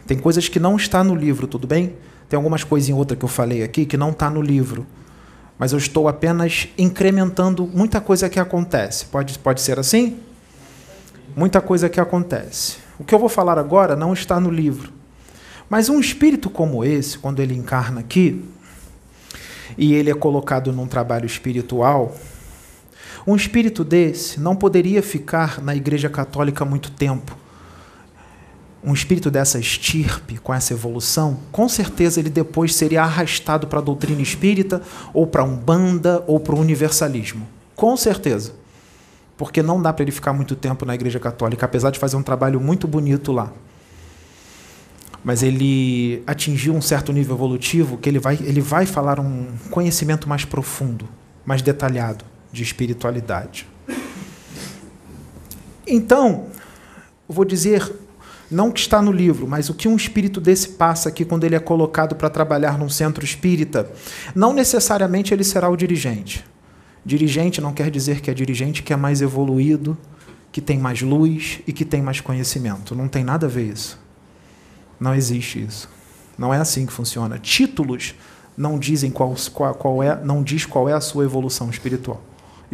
Tem coisas que não está no livro, tudo bem? Tem algumas coisinhas outra que eu falei aqui que não está no livro. Mas eu estou apenas incrementando muita coisa que acontece. Pode, pode ser assim? Muita coisa que acontece. O que eu vou falar agora não está no livro. Mas um espírito como esse, quando ele encarna aqui, e ele é colocado num trabalho espiritual, um espírito desse não poderia ficar na Igreja Católica muito tempo. Um espírito dessa estirpe, com essa evolução, com certeza ele depois seria arrastado para a doutrina espírita, ou para a Umbanda, ou para o universalismo. Com certeza. Porque não dá para ele ficar muito tempo na Igreja Católica, apesar de fazer um trabalho muito bonito lá mas ele atingiu um certo nível evolutivo que ele vai, ele vai falar um conhecimento mais profundo, mais detalhado de espiritualidade. Então, vou dizer, não que está no livro, mas o que um espírito desse passa aqui quando ele é colocado para trabalhar num centro espírita, não necessariamente ele será o dirigente. Dirigente não quer dizer que é dirigente que é mais evoluído, que tem mais luz e que tem mais conhecimento. Não tem nada a ver isso. Não existe isso. Não é assim que funciona. Títulos não dizem qual, qual, qual é, não diz qual é a sua evolução espiritual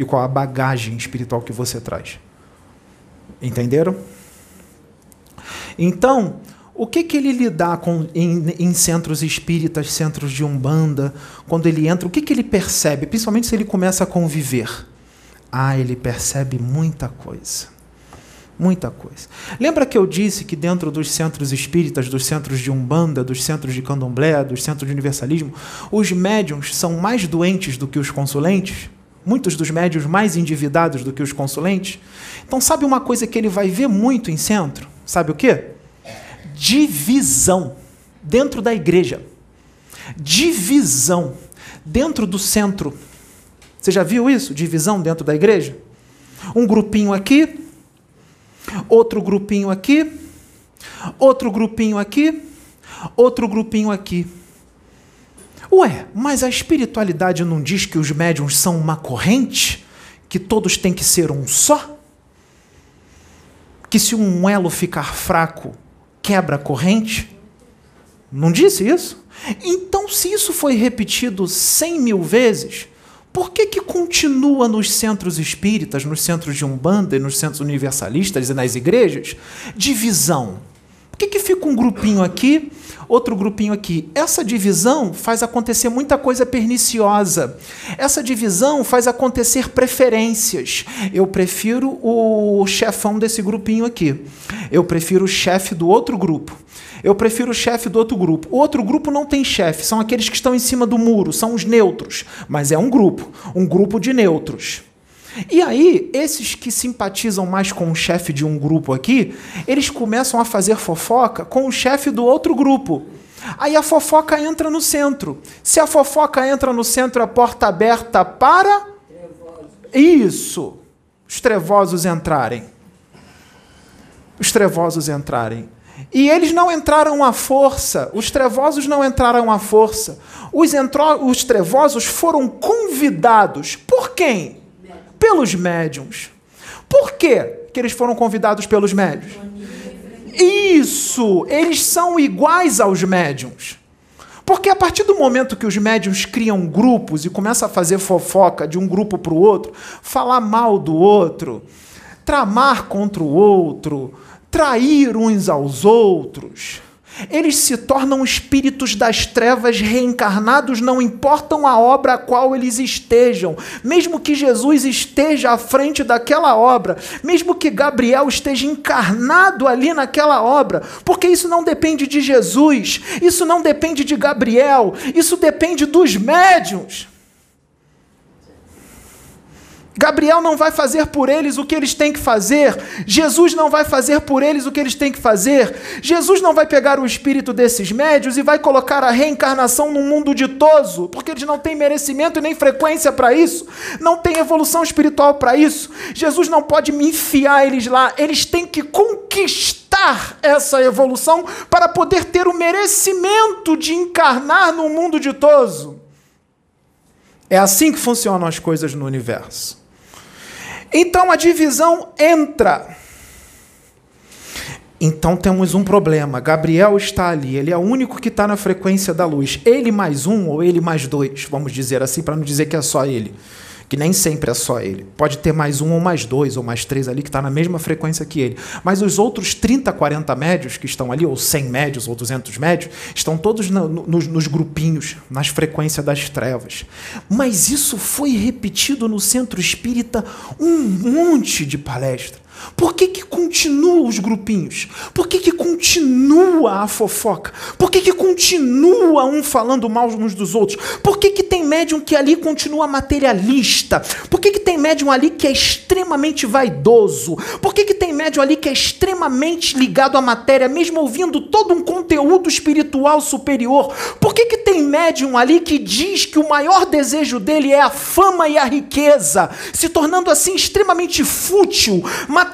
e qual a bagagem espiritual que você traz. Entenderam? Então, o que, que ele lidar com em, em, centros espíritas, centros de umbanda, quando ele entra, o que, que ele percebe, principalmente se ele começa a conviver? Ah, ele percebe muita coisa. Muita coisa. Lembra que eu disse que dentro dos centros espíritas, dos centros de umbanda, dos centros de candomblé, dos centros de universalismo, os médiums são mais doentes do que os consulentes? Muitos dos médios mais endividados do que os consulentes? Então, sabe uma coisa que ele vai ver muito em centro? Sabe o quê? Divisão dentro da igreja. Divisão dentro do centro. Você já viu isso? Divisão dentro da igreja? Um grupinho aqui, outro grupinho aqui, outro grupinho aqui, outro grupinho aqui. Ué, mas a espiritualidade não diz que os médiums são uma corrente? Que todos têm que ser um só? Que se um elo ficar fraco, quebra a corrente? Não disse isso? Então, se isso foi repetido cem mil vezes, por que, que continua nos centros espíritas, nos centros de Umbanda, nos centros universalistas e nas igrejas, divisão? Por que, que fica um grupinho aqui, outro grupinho aqui? Essa divisão faz acontecer muita coisa perniciosa. Essa divisão faz acontecer preferências. Eu prefiro o chefão desse grupinho aqui. Eu prefiro o chefe do outro grupo. Eu prefiro o chefe do outro grupo. O outro grupo não tem chefe, são aqueles que estão em cima do muro, são os neutros. Mas é um grupo, um grupo de neutros. E aí, esses que simpatizam mais com o chefe de um grupo aqui, eles começam a fazer fofoca com o chefe do outro grupo. Aí a fofoca entra no centro. Se a fofoca entra no centro, a porta aberta para. Isso! Os trevosos entrarem. Os trevosos entrarem. E eles não entraram à força, os trevosos não entraram à força. Os, entro, os trevosos foram convidados. Por quem? Pelos médiums. Por quê que eles foram convidados pelos médiums? Isso! Eles são iguais aos médiums. Porque a partir do momento que os médiums criam grupos e começam a fazer fofoca de um grupo para o outro, falar mal do outro, tramar contra o outro, trair uns aos outros. Eles se tornam espíritos das trevas reencarnados, não importam a obra a qual eles estejam. Mesmo que Jesus esteja à frente daquela obra, mesmo que Gabriel esteja encarnado ali naquela obra, porque isso não depende de Jesus, isso não depende de Gabriel, isso depende dos médiuns. Gabriel não vai fazer por eles o que eles têm que fazer. Jesus não vai fazer por eles o que eles têm que fazer. Jesus não vai pegar o espírito desses médios e vai colocar a reencarnação num mundo ditoso, porque eles não têm merecimento e nem frequência para isso, não têm evolução espiritual para isso. Jesus não pode me enfiar eles lá. Eles têm que conquistar essa evolução para poder ter o merecimento de encarnar num mundo ditoso. É assim que funcionam as coisas no universo. Então a divisão entra. Então temos um problema. Gabriel está ali, ele é o único que está na frequência da luz. Ele mais um ou ele mais dois, vamos dizer assim, para não dizer que é só ele que nem sempre é só ele. Pode ter mais um ou mais dois ou mais três ali que está na mesma frequência que ele. Mas os outros 30, 40 médios que estão ali, ou 100 médios ou 200 médios, estão todos no, nos, nos grupinhos, nas frequências das trevas. Mas isso foi repetido no centro espírita um monte de palestras. Por que, que continua os grupinhos? Por que, que continua a fofoca? Por que, que continua um falando mal uns dos outros? Por que, que tem médium que ali continua materialista? Por que, que tem médium ali que é extremamente vaidoso? Por que, que tem médium ali que é extremamente ligado à matéria, mesmo ouvindo todo um conteúdo espiritual superior? Por que, que tem médium ali que diz que o maior desejo dele é a fama e a riqueza, se tornando assim extremamente fútil, materialista?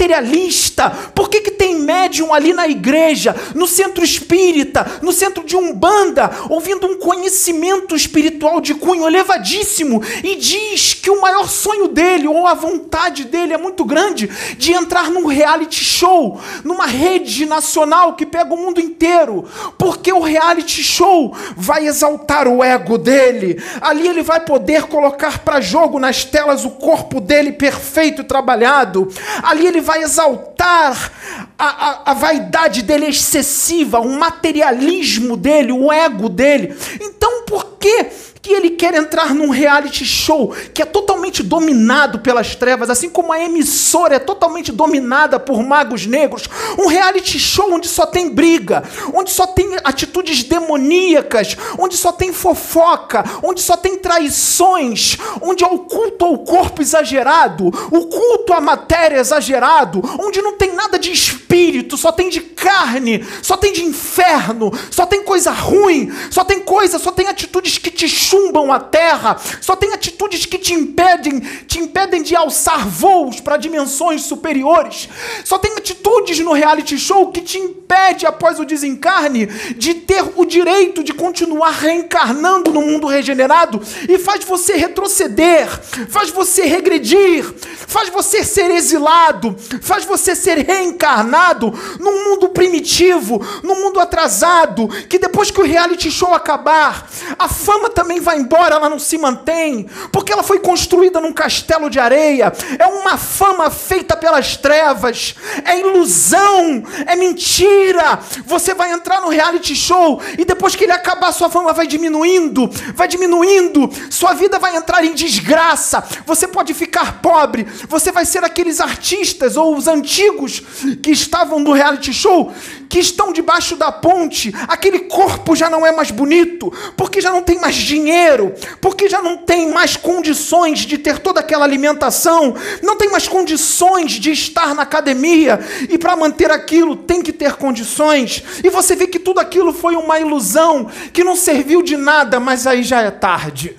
Por que, que tem médium ali na igreja, no centro espírita, no centro de Umbanda, ouvindo um conhecimento espiritual de cunho elevadíssimo e diz que o maior sonho dele ou a vontade dele é muito grande de entrar num reality show, numa rede nacional que pega o mundo inteiro, porque o reality show vai exaltar o ego dele. Ali ele vai poder colocar para jogo nas telas o corpo dele perfeito e trabalhado. Ali ele vai exaltar a, a, a vaidade dele excessiva, o materialismo dele, o ego dele. Então, por que que ele quer entrar num reality show que é totalmente dominado pelas trevas, assim como a emissora é totalmente dominada por magos negros, um reality show onde só tem briga, onde só tem atitudes demoníacas, onde só tem fofoca, onde só tem traições, onde é o culto ao corpo exagerado, o culto à matéria exagerado, onde não tem nada de espírito, só tem de carne, só tem de inferno, só tem coisa ruim, só tem coisa, só tem atitudes que te chumbam a terra, só tem atitudes que te impedem, te impedem de alçar voos para dimensões superiores. Só tem atitudes no reality show que te impede após o desencarne de ter o direito de continuar reencarnando no mundo regenerado e faz você retroceder, faz você regredir, faz você ser exilado, faz você ser reencarnado num mundo primitivo, num mundo atrasado, que depois que o reality show acabar, a fama também vai embora, ela não se mantém, porque ela foi construída num castelo de areia, é uma fama feita pelas trevas, é ilusão, é mentira. Você vai entrar no reality show e depois que ele acabar, sua fama vai diminuindo, vai diminuindo, sua vida vai entrar em desgraça, você pode ficar pobre, você vai ser aqueles artistas ou os antigos que estavam no reality show, que estão debaixo da ponte, aquele corpo já não é mais bonito, porque já não tem mais dinheiro porque já não tem mais condições de ter toda aquela alimentação, não tem mais condições de estar na academia, e para manter aquilo tem que ter condições, e você vê que tudo aquilo foi uma ilusão, que não serviu de nada, mas aí já é tarde.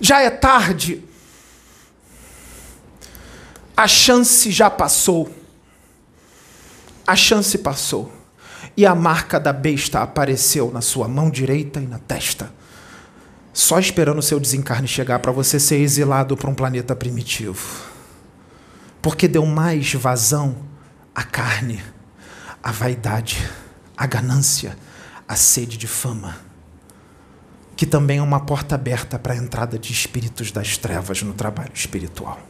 Já é tarde. A chance já passou. A chance passou e a marca da besta apareceu na sua mão direita e na testa. Só esperando o seu desencarne chegar para você ser exilado para um planeta primitivo. Porque deu mais vazão à carne, à vaidade, à ganância, à sede de fama, que também é uma porta aberta para a entrada de espíritos das trevas no trabalho espiritual.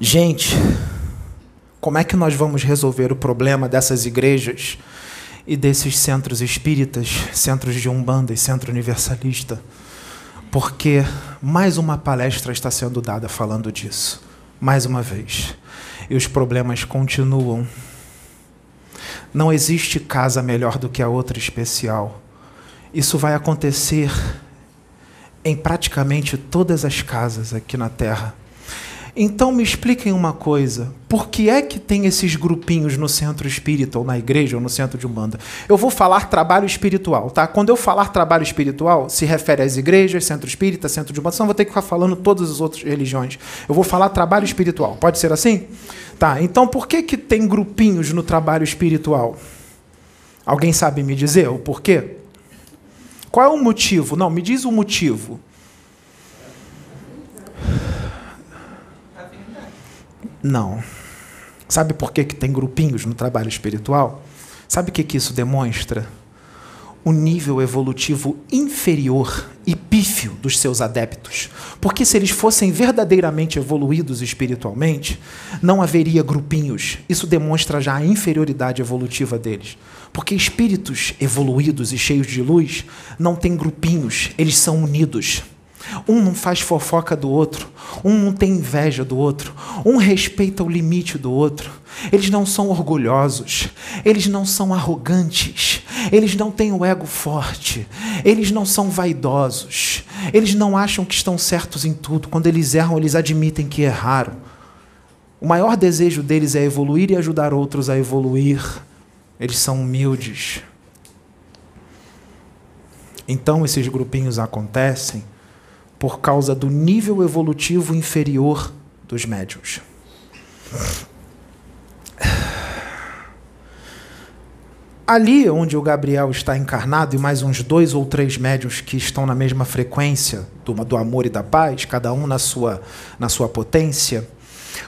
Gente, como é que nós vamos resolver o problema dessas igrejas e desses centros espíritas, centros de Umbanda e centro universalista? Porque mais uma palestra está sendo dada falando disso, mais uma vez. E os problemas continuam. Não existe casa melhor do que a outra especial. Isso vai acontecer em praticamente todas as casas aqui na Terra Então me expliquem uma coisa: por que é que tem esses grupinhos no centro espírita, ou na igreja, ou no centro de Umbanda? Eu vou falar trabalho espiritual, tá? Quando eu falar trabalho espiritual, se refere às igrejas, centro espírita, centro de Umbanda, senão vou ter que ficar falando todas as outras religiões. Eu vou falar trabalho espiritual, pode ser assim? Tá, então por que, que tem grupinhos no trabalho espiritual? Alguém sabe me dizer o porquê? Qual é o motivo? Não, me diz o motivo. Não. Sabe por que, que tem grupinhos no trabalho espiritual? Sabe o que, que isso demonstra? O nível evolutivo inferior e pífio dos seus adeptos. Porque se eles fossem verdadeiramente evoluídos espiritualmente, não haveria grupinhos. Isso demonstra já a inferioridade evolutiva deles. Porque espíritos evoluídos e cheios de luz não têm grupinhos, eles são unidos. Um não faz fofoca do outro, um não tem inveja do outro, um respeita o limite do outro. Eles não são orgulhosos, eles não são arrogantes, eles não têm o ego forte, eles não são vaidosos, eles não acham que estão certos em tudo. Quando eles erram, eles admitem que erraram. O maior desejo deles é evoluir e ajudar outros a evoluir. Eles são humildes. Então, esses grupinhos acontecem por causa do nível evolutivo inferior dos médios. Ali onde o Gabriel está encarnado, e mais uns dois ou três médios que estão na mesma frequência do, do amor e da paz, cada um na sua, na sua potência,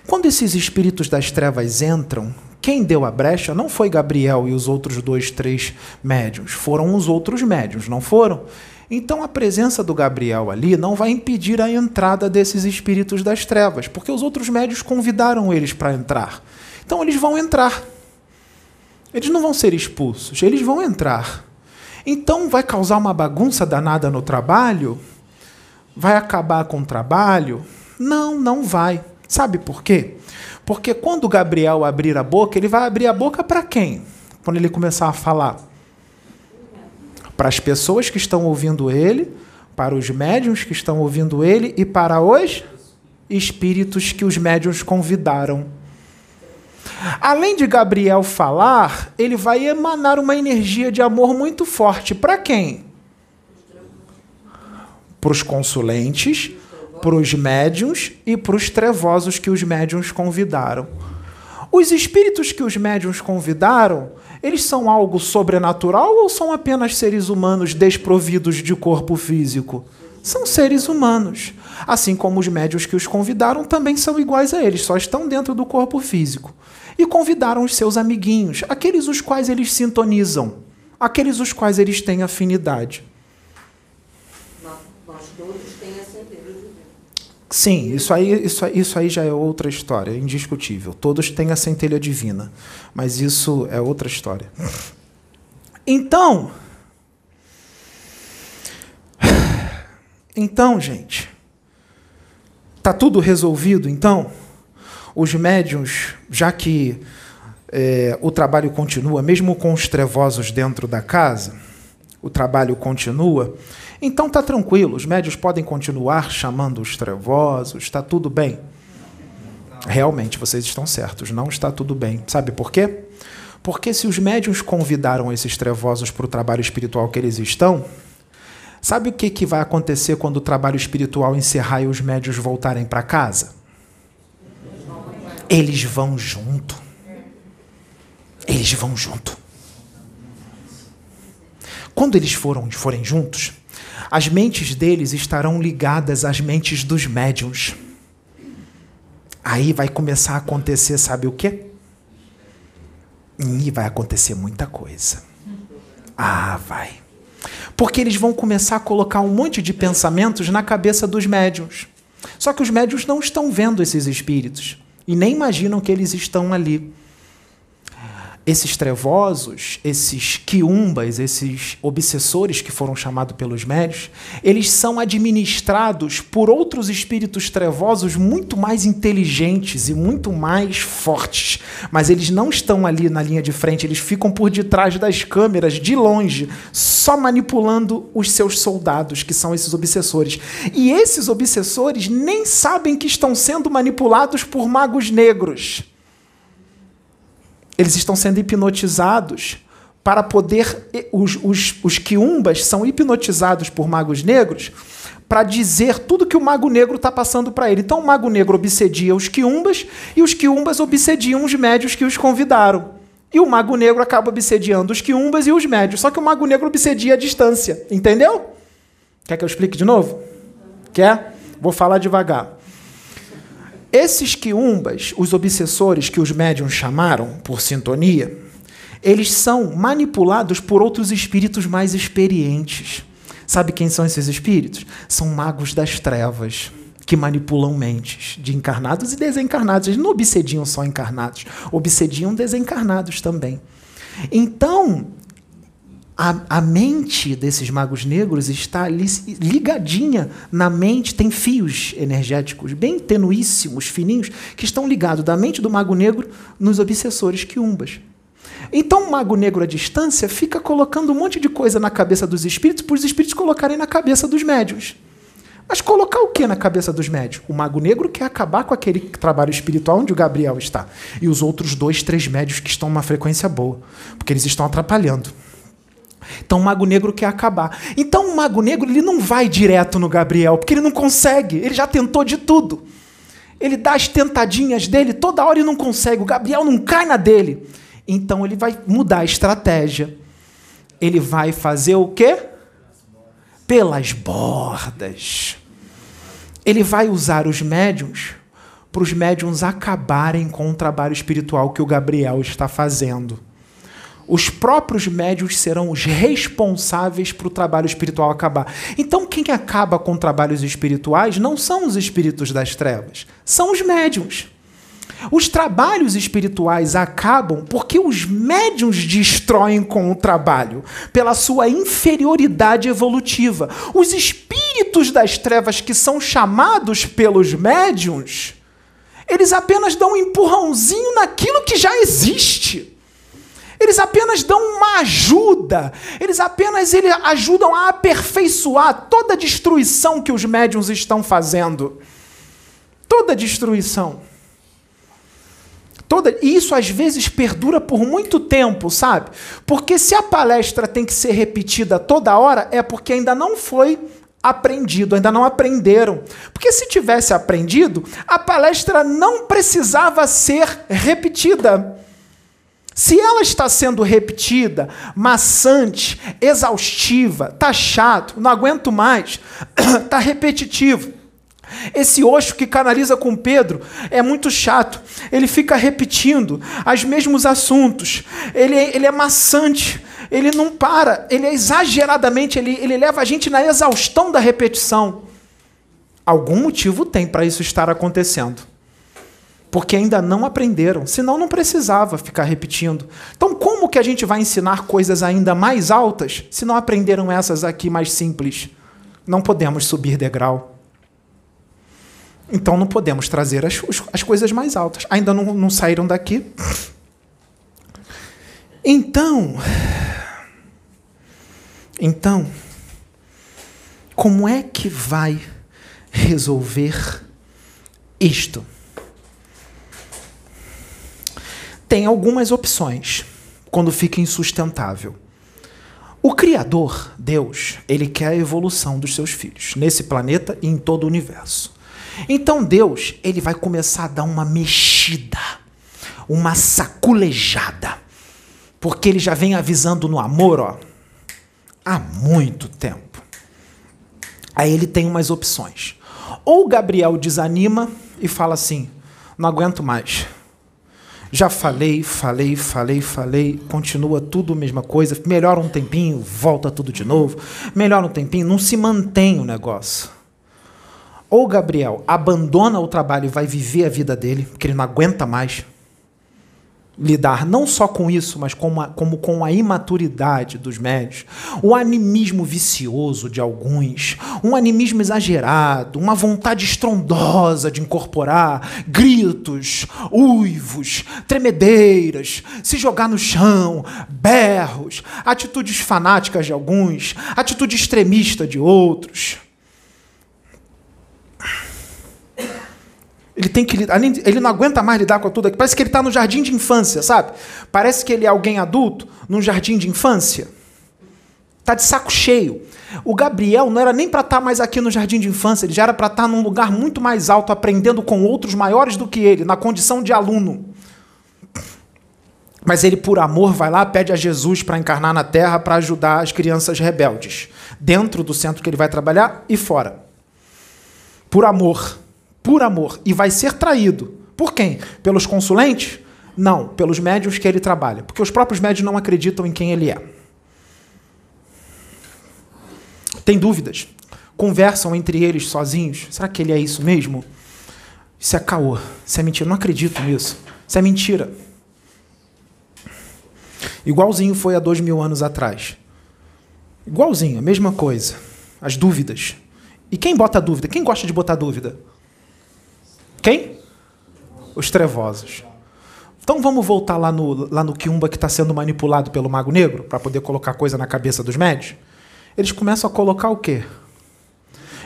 quando esses espíritos das trevas entram, quem deu a brecha não foi Gabriel e os outros dois, três médios, foram os outros médios, não foram? Então a presença do Gabriel ali não vai impedir a entrada desses espíritos das trevas, porque os outros médios convidaram eles para entrar. Então eles vão entrar. Eles não vão ser expulsos, eles vão entrar. Então vai causar uma bagunça danada no trabalho? Vai acabar com o trabalho? Não, não vai. Sabe por quê? Porque quando Gabriel abrir a boca, ele vai abrir a boca para quem? Quando ele começar a falar para as pessoas que estão ouvindo ele, para os médiums que estão ouvindo ele e para os espíritos que os médiums convidaram. Além de Gabriel falar, ele vai emanar uma energia de amor muito forte. Para quem? Para os consulentes, para os médiums e para os trevosos que os médiums convidaram. Os espíritos que os médiums convidaram eles são algo sobrenatural ou são apenas seres humanos desprovidos de corpo físico? São seres humanos. Assim como os médios que os convidaram também são iguais a eles, só estão dentro do corpo físico. E convidaram os seus amiguinhos, aqueles os quais eles sintonizam, aqueles os quais eles têm afinidade. Sim, isso aí, isso, isso aí já é outra história, é indiscutível. Todos têm a centelha divina, mas isso é outra história. Então, então, gente, tá tudo resolvido. Então, os médiums, já que é, o trabalho continua, mesmo com os trevosos dentro da casa, o trabalho continua. Então tá tranquilo, os médios podem continuar chamando os trevosos, está tudo bem. Realmente, vocês estão certos, não está tudo bem. Sabe por quê? Porque se os médios convidaram esses trevosos para o trabalho espiritual que eles estão, sabe o que, que vai acontecer quando o trabalho espiritual encerrar e os médios voltarem para casa? Eles vão junto. Eles vão junto. Quando eles foram, forem juntos, as mentes deles estarão ligadas às mentes dos médiums. Aí vai começar a acontecer, sabe o quê? E vai acontecer muita coisa. Ah, vai. Porque eles vão começar a colocar um monte de pensamentos na cabeça dos médiums. Só que os médiums não estão vendo esses espíritos e nem imaginam que eles estão ali. Esses trevosos, esses quiumbas, esses obsessores que foram chamados pelos médios, eles são administrados por outros espíritos trevosos muito mais inteligentes e muito mais fortes. Mas eles não estão ali na linha de frente, eles ficam por detrás das câmeras, de longe, só manipulando os seus soldados, que são esses obsessores. E esses obsessores nem sabem que estão sendo manipulados por magos negros eles estão sendo hipnotizados para poder. Os, os, os quiumbas são hipnotizados por magos negros para dizer tudo que o mago negro está passando para ele. Então o mago negro obsedia os quiumbas e os quiumbas obsediam os médios que os convidaram. E o mago negro acaba obsediando os quiumbas e os médios. Só que o mago negro obsedia a distância. Entendeu? Quer que eu explique de novo? Quer? Vou falar devagar. Esses quiumbas, os obsessores que os médiums chamaram por sintonia, eles são manipulados por outros espíritos mais experientes. Sabe quem são esses espíritos? São magos das trevas que manipulam mentes de encarnados e desencarnados. Eles não obsediam só encarnados, obsediam desencarnados também. Então, a, a mente desses magos negros está ali ligadinha na mente, tem fios energéticos bem tenuíssimos, fininhos, que estão ligados da mente do mago negro nos obsessores quiumbas. Então o mago negro à distância fica colocando um monte de coisa na cabeça dos espíritos para os espíritos colocarem na cabeça dos médios. Mas colocar o que na cabeça dos médios? O mago negro quer acabar com aquele trabalho espiritual onde o Gabriel está. E os outros dois, três médios que estão numa frequência boa. Porque eles estão atrapalhando. Então o Mago Negro quer acabar. Então o Mago Negro ele não vai direto no Gabriel, porque ele não consegue. Ele já tentou de tudo. Ele dá as tentadinhas dele toda hora e não consegue. O Gabriel não cai na dele. Então ele vai mudar a estratégia. Ele vai fazer o quê? Pelas bordas. Ele vai usar os médiums para os médiums acabarem com o trabalho espiritual que o Gabriel está fazendo os próprios médios serão os responsáveis para o trabalho espiritual acabar. Então, quem acaba com trabalhos espirituais não são os espíritos das trevas, são os médiums. Os trabalhos espirituais acabam porque os médiums destroem com o trabalho, pela sua inferioridade evolutiva. Os espíritos das trevas que são chamados pelos médiums, eles apenas dão um empurrãozinho naquilo que já existe. Eles apenas dão uma ajuda, eles apenas eles ajudam a aperfeiçoar toda a destruição que os médiums estão fazendo. Toda a destruição. Toda, e isso às vezes perdura por muito tempo, sabe? Porque se a palestra tem que ser repetida toda hora, é porque ainda não foi aprendido, ainda não aprenderam. Porque se tivesse aprendido, a palestra não precisava ser repetida. Se ela está sendo repetida, maçante, exaustiva, tá chato, não aguento mais, tá repetitivo. Esse Oxo que canaliza com Pedro é muito chato. Ele fica repetindo os mesmos assuntos. Ele, é, ele é maçante. Ele não para. Ele é exageradamente. Ele, ele leva a gente na exaustão da repetição. Algum motivo tem para isso estar acontecendo porque ainda não aprenderam, senão não precisava ficar repetindo. Então, como que a gente vai ensinar coisas ainda mais altas se não aprenderam essas aqui mais simples? Não podemos subir degrau. Então, não podemos trazer as, as coisas mais altas. Ainda não, não saíram daqui. Então, então, como é que vai resolver isto? Tem algumas opções quando fica insustentável. O Criador, Deus, ele quer a evolução dos seus filhos, nesse planeta e em todo o universo. Então Deus, ele vai começar a dar uma mexida, uma saculejada, porque ele já vem avisando no amor, ó, há muito tempo. Aí ele tem umas opções. Ou Gabriel desanima e fala assim: não aguento mais já falei, falei, falei, falei, continua tudo a mesma coisa. Melhora um tempinho, volta tudo de novo. Melhora um tempinho, não se mantém o negócio. Ou Gabriel abandona o trabalho e vai viver a vida dele, porque ele não aguenta mais. Lidar não só com isso, mas com a, como com a imaturidade dos médios, o animismo vicioso de alguns, um animismo exagerado, uma vontade estrondosa de incorporar gritos, uivos, tremedeiras, se jogar no chão, berros, atitudes fanáticas de alguns, atitude extremista de outros. Ele tem que ele não aguenta mais lidar com tudo aqui. Parece que ele está no jardim de infância, sabe? Parece que ele é alguém adulto num jardim de infância. Está de saco cheio. O Gabriel não era nem para estar tá mais aqui no jardim de infância, ele já era para estar tá num lugar muito mais alto, aprendendo com outros maiores do que ele, na condição de aluno. Mas ele, por amor, vai lá, pede a Jesus para encarnar na terra para ajudar as crianças rebeldes, dentro do centro que ele vai trabalhar e fora. Por amor por amor e vai ser traído. Por quem? Pelos consulentes? Não, pelos médios que ele trabalha. Porque os próprios médios não acreditam em quem ele é. Tem dúvidas? Conversam entre eles sozinhos. Será que ele é isso mesmo? Isso é caô. Isso é mentira. Não acredito nisso. Isso é mentira. Igualzinho foi há dois mil anos atrás. Igualzinho, a mesma coisa. As dúvidas. E quem bota dúvida? Quem gosta de botar dúvida? Quem? Os trevosos. Então vamos voltar lá no, lá no Kiumba que está sendo manipulado pelo Mago Negro, para poder colocar coisa na cabeça dos médios. Eles começam a colocar o quê?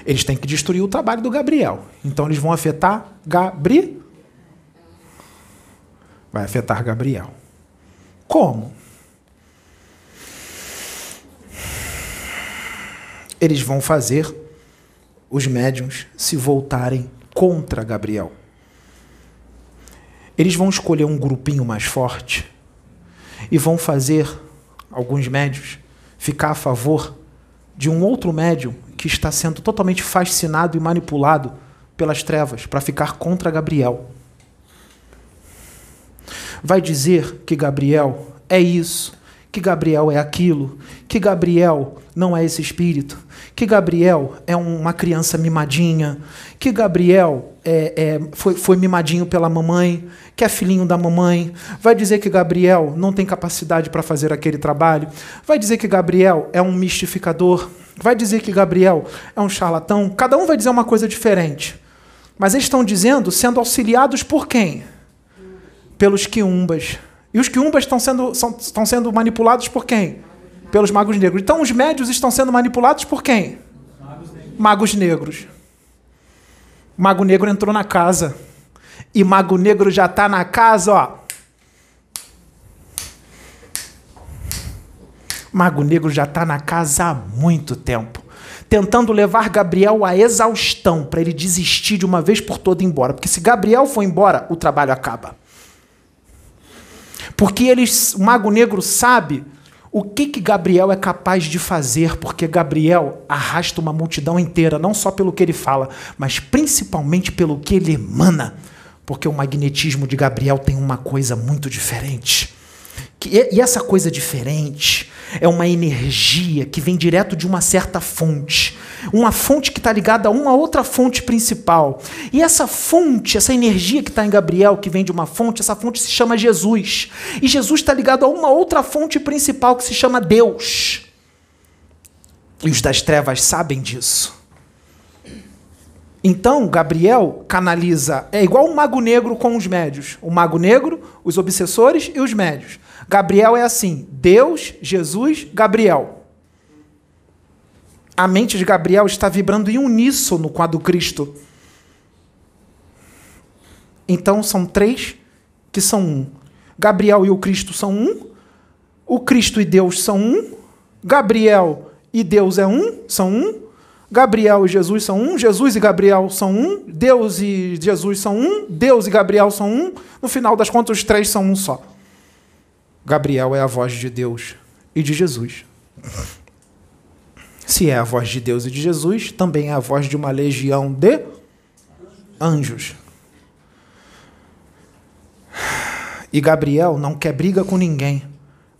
Eles têm que destruir o trabalho do Gabriel. Então eles vão afetar Gabri. Vai afetar Gabriel. Como? Eles vão fazer os médiums se voltarem contra Gabriel. Eles vão escolher um grupinho mais forte e vão fazer alguns médios ficar a favor de um outro médium que está sendo totalmente fascinado e manipulado pelas trevas para ficar contra Gabriel. Vai dizer que Gabriel é isso, que Gabriel é aquilo, que Gabriel não é esse espírito, que Gabriel é uma criança mimadinha, que Gabriel é, é, foi, foi mimadinho pela mamãe, que é filhinho da mamãe, vai dizer que Gabriel não tem capacidade para fazer aquele trabalho, vai dizer que Gabriel é um mistificador, vai dizer que Gabriel é um charlatão, cada um vai dizer uma coisa diferente. Mas eles estão dizendo sendo auxiliados por quem? Pelos quiumbas. E os quiumbas estão sendo, estão sendo manipulados por quem? Pelos magos negros. Então os médios estão sendo manipulados por quem? Magos negros. Mago negro entrou na casa. E Mago Negro já está na casa, ó. Mago Negro já está na casa há muito tempo, tentando levar Gabriel à exaustão para ele desistir de uma vez por toda embora, porque se Gabriel for embora, o trabalho acaba. Porque eles, o Mago Negro sabe o que, que Gabriel é capaz de fazer, porque Gabriel arrasta uma multidão inteira, não só pelo que ele fala, mas principalmente pelo que ele emana. Porque o magnetismo de Gabriel tem uma coisa muito diferente. E essa coisa diferente é uma energia que vem direto de uma certa fonte. Uma fonte que está ligada a uma outra fonte principal. E essa fonte, essa energia que está em Gabriel, que vem de uma fonte, essa fonte se chama Jesus. E Jesus está ligado a uma outra fonte principal que se chama Deus. E os das trevas sabem disso. Então, Gabriel canaliza, é igual o mago negro com os médios. O mago negro, os obsessores e os médios. Gabriel é assim: Deus, Jesus, Gabriel. A mente de Gabriel está vibrando em uníssono com a do Cristo. Então são três que são um. Gabriel e o Cristo são um. O Cristo e Deus são um. Gabriel e Deus é um, são um. Gabriel e Jesus são um, Jesus e Gabriel são um, Deus e Jesus são um, Deus e Gabriel são um. No final das contas, os três são um só. Gabriel é a voz de Deus e de Jesus. Se é a voz de Deus e de Jesus, também é a voz de uma legião de anjos. E Gabriel não quer briga com ninguém.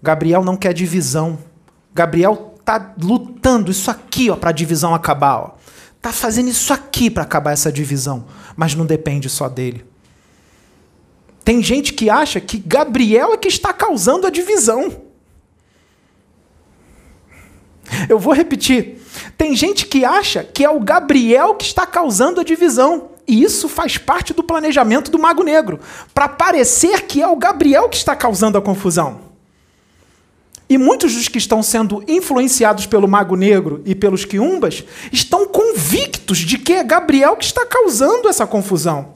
Gabriel não quer divisão. Gabriel tá lutando isso aqui, ó, para a divisão acabar, ó. Tá fazendo isso aqui para acabar essa divisão, mas não depende só dele. Tem gente que acha que Gabriel é que está causando a divisão. Eu vou repetir. Tem gente que acha que é o Gabriel que está causando a divisão. E isso faz parte do planejamento do Mago Negro para parecer que é o Gabriel que está causando a confusão. E muitos dos que estão sendo influenciados pelo Mago Negro e pelos quiumbas estão convictos de que é Gabriel que está causando essa confusão.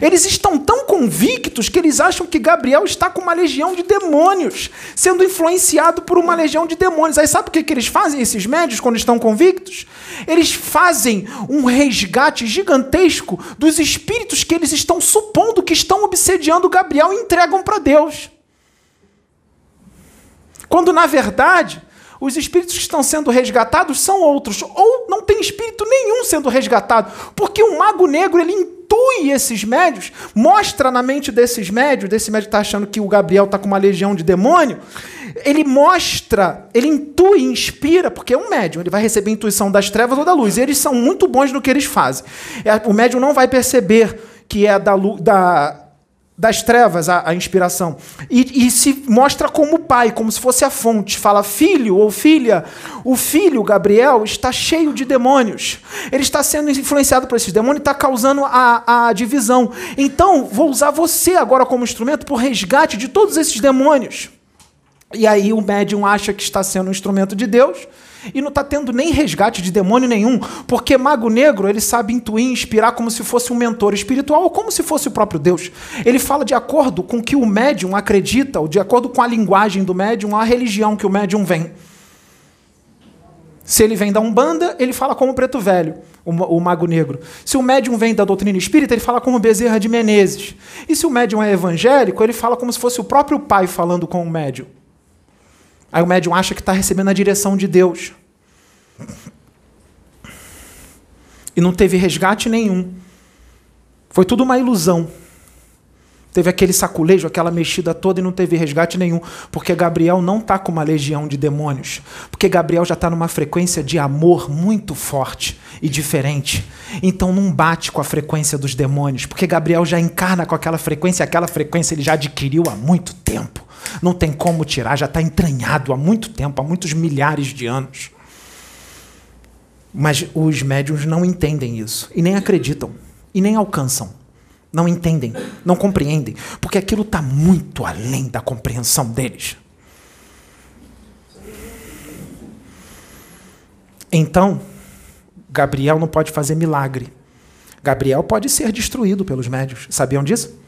Eles estão tão convictos que eles acham que Gabriel está com uma legião de demônios, sendo influenciado por uma legião de demônios. Aí sabe o que, que eles fazem, esses médios, quando estão convictos? Eles fazem um resgate gigantesco dos espíritos que eles estão supondo que estão obsediando Gabriel e entregam para Deus. Quando, na verdade, os espíritos que estão sendo resgatados são outros, ou não tem espírito nenhum sendo resgatado, porque o mago negro ele intui esses médios, mostra na mente desses médios, desse médio está achando que o Gabriel está com uma legião de demônio, ele mostra, ele intui, inspira, porque é um médium, ele vai receber intuição das trevas ou da luz, e eles são muito bons no que eles fazem. É, o médium não vai perceber que é da, da das trevas a, a inspiração. E, e, se mostra como pai, como se fosse a fonte. Fala, filho ou filha, o filho, Gabriel, está cheio de demônios. Ele está sendo influenciado por esses demônios e está causando a, a divisão. Então, vou usar você agora como instrumento para o resgate de todos esses demônios. E aí o médium acha que está sendo um instrumento de Deus e não está tendo nem resgate de demônio nenhum, porque Mago Negro ele sabe intuir, inspirar como se fosse um mentor espiritual ou como se fosse o próprio Deus. Ele fala de acordo com o que o médium acredita, ou de acordo com a linguagem do médium, a religião que o médium vem. Se ele vem da Umbanda, ele fala como Preto Velho, o, Mago Negro. Se o médium vem da doutrina espírita, ele fala como Bezerra de Menezes. E se o médium é evangélico, ele fala como se fosse o próprio pai falando com o médium. Aí o médium acha que está recebendo a direção de Deus. E não teve resgate nenhum. Foi tudo uma ilusão. Teve aquele saculejo, aquela mexida toda e não teve resgate nenhum. Porque Gabriel não está com uma legião de demônios. Porque Gabriel já está numa frequência de amor muito forte e diferente. Então não bate com a frequência dos demônios. Porque Gabriel já encarna com aquela frequência, aquela frequência ele já adquiriu há muito tempo. Não tem como tirar, já está entranhado há muito tempo, há muitos milhares de anos. Mas os médiums não entendem isso e nem acreditam e nem alcançam. Não entendem, não compreendem, porque aquilo está muito além da compreensão deles. Então, Gabriel não pode fazer milagre. Gabriel pode ser destruído pelos médios. Sabiam disso?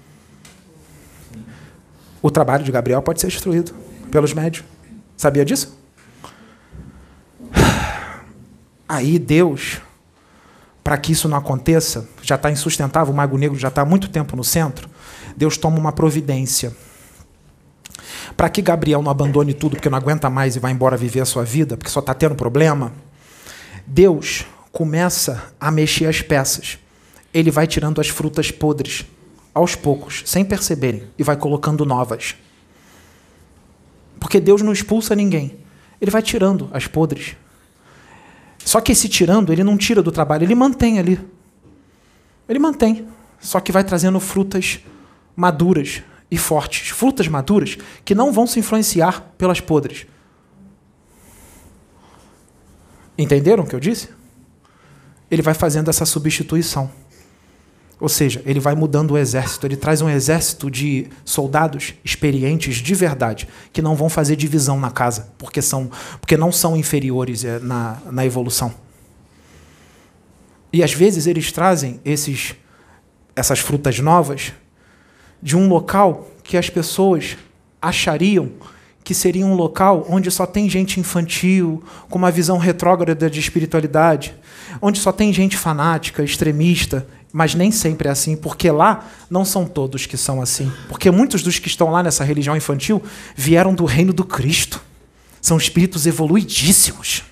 O trabalho de Gabriel pode ser destruído pelos médios. Sabia disso? Aí Deus, para que isso não aconteça, já está insustentável, o Mago Negro já está há muito tempo no centro, Deus toma uma providência. Para que Gabriel não abandone tudo porque não aguenta mais e vai embora viver a sua vida, porque só está tendo problema, Deus começa a mexer as peças. Ele vai tirando as frutas podres aos poucos, sem perceberem, e vai colocando novas. Porque Deus não expulsa ninguém. Ele vai tirando as podres. Só que esse tirando, ele não tira do trabalho, ele mantém ali. Ele mantém. Só que vai trazendo frutas maduras e fortes. Frutas maduras que não vão se influenciar pelas podres. Entenderam o que eu disse? Ele vai fazendo essa substituição. Ou seja, ele vai mudando o exército, ele traz um exército de soldados experientes de verdade, que não vão fazer divisão na casa, porque, são, porque não são inferiores eh, na, na evolução. E às vezes eles trazem esses, essas frutas novas de um local que as pessoas achariam que seria um local onde só tem gente infantil, com uma visão retrógrada de espiritualidade, onde só tem gente fanática, extremista, mas nem sempre é assim, porque lá não são todos que são assim. Porque muitos dos que estão lá nessa religião infantil vieram do reino do Cristo. São espíritos evoluidíssimos.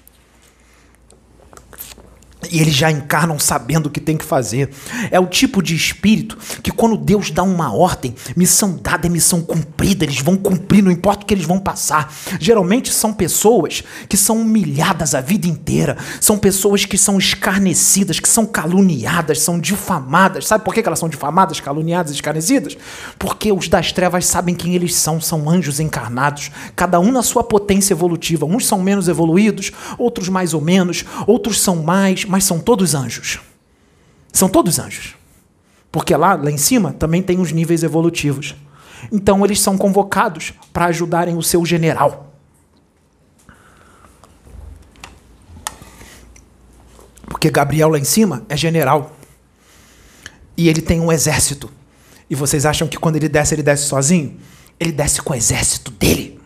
E eles já encarnam sabendo o que tem que fazer. É o tipo de espírito que, quando Deus dá uma ordem, missão dada é missão cumprida, eles vão cumprir, não importa o que eles vão passar. Geralmente são pessoas que são humilhadas a vida inteira, são pessoas que são escarnecidas, que são caluniadas, são difamadas. Sabe por que elas são difamadas, caluniadas, escarnecidas? Porque os das trevas sabem quem eles são, são anjos encarnados, cada um na sua potência evolutiva. Uns são menos evoluídos, outros mais ou menos, outros são mais mas são todos anjos. São todos anjos. Porque lá, lá em cima, também tem os níveis evolutivos. Então eles são convocados para ajudarem o seu general. Porque Gabriel lá em cima é general. E ele tem um exército. E vocês acham que quando ele desce, ele desce sozinho? Ele desce com o exército dele.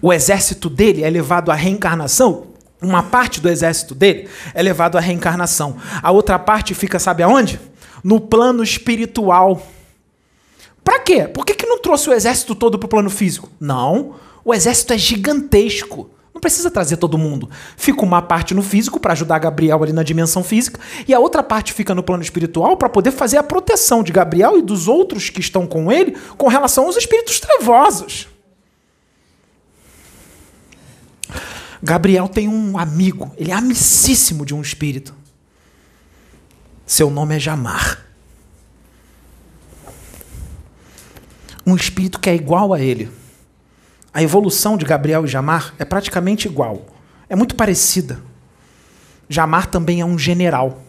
O exército dele é levado à reencarnação uma parte do exército dele é levado à reencarnação. A outra parte fica, sabe aonde? No plano espiritual. Para quê? Por que, que não trouxe o exército todo para o plano físico? Não. O exército é gigantesco. Não precisa trazer todo mundo. Fica uma parte no físico para ajudar Gabriel ali na dimensão física, e a outra parte fica no plano espiritual para poder fazer a proteção de Gabriel e dos outros que estão com ele com relação aos espíritos trevosos. Gabriel tem um amigo, ele é amicíssimo de um espírito. Seu nome é Jamar. Um espírito que é igual a ele. A evolução de Gabriel e Jamar é praticamente igual. É muito parecida. Jamar também é um general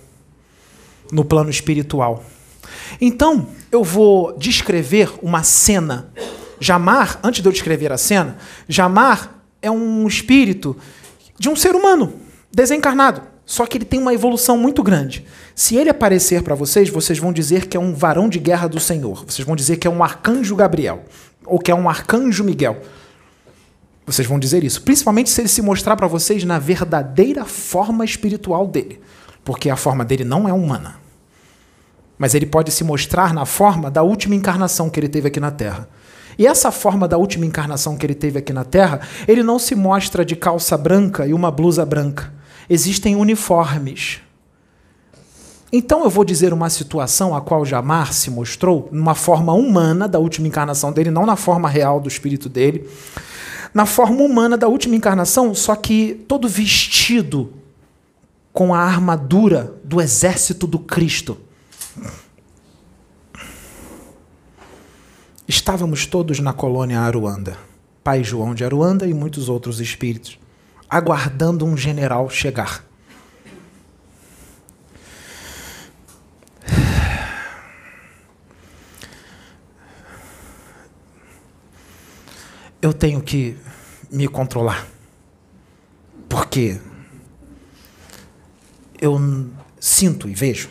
no plano espiritual. Então, eu vou descrever uma cena. Jamar, antes de eu descrever a cena, Jamar é um espírito de um ser humano desencarnado. Só que ele tem uma evolução muito grande. Se ele aparecer para vocês, vocês vão dizer que é um varão de guerra do Senhor. Vocês vão dizer que é um arcanjo Gabriel. Ou que é um arcanjo Miguel. Vocês vão dizer isso. Principalmente se ele se mostrar para vocês na verdadeira forma espiritual dele. Porque a forma dele não é humana. Mas ele pode se mostrar na forma da última encarnação que ele teve aqui na Terra. E essa forma da última encarnação que ele teve aqui na Terra, ele não se mostra de calça branca e uma blusa branca. Existem uniformes. Então eu vou dizer uma situação a qual Jamar se mostrou numa forma humana da última encarnação dele, não na forma real do espírito dele. Na forma humana da última encarnação, só que todo vestido com a armadura do exército do Cristo. Estávamos todos na colônia Aruanda, Pai João de Aruanda e muitos outros espíritos, aguardando um general chegar. Eu tenho que me controlar, porque eu sinto e vejo,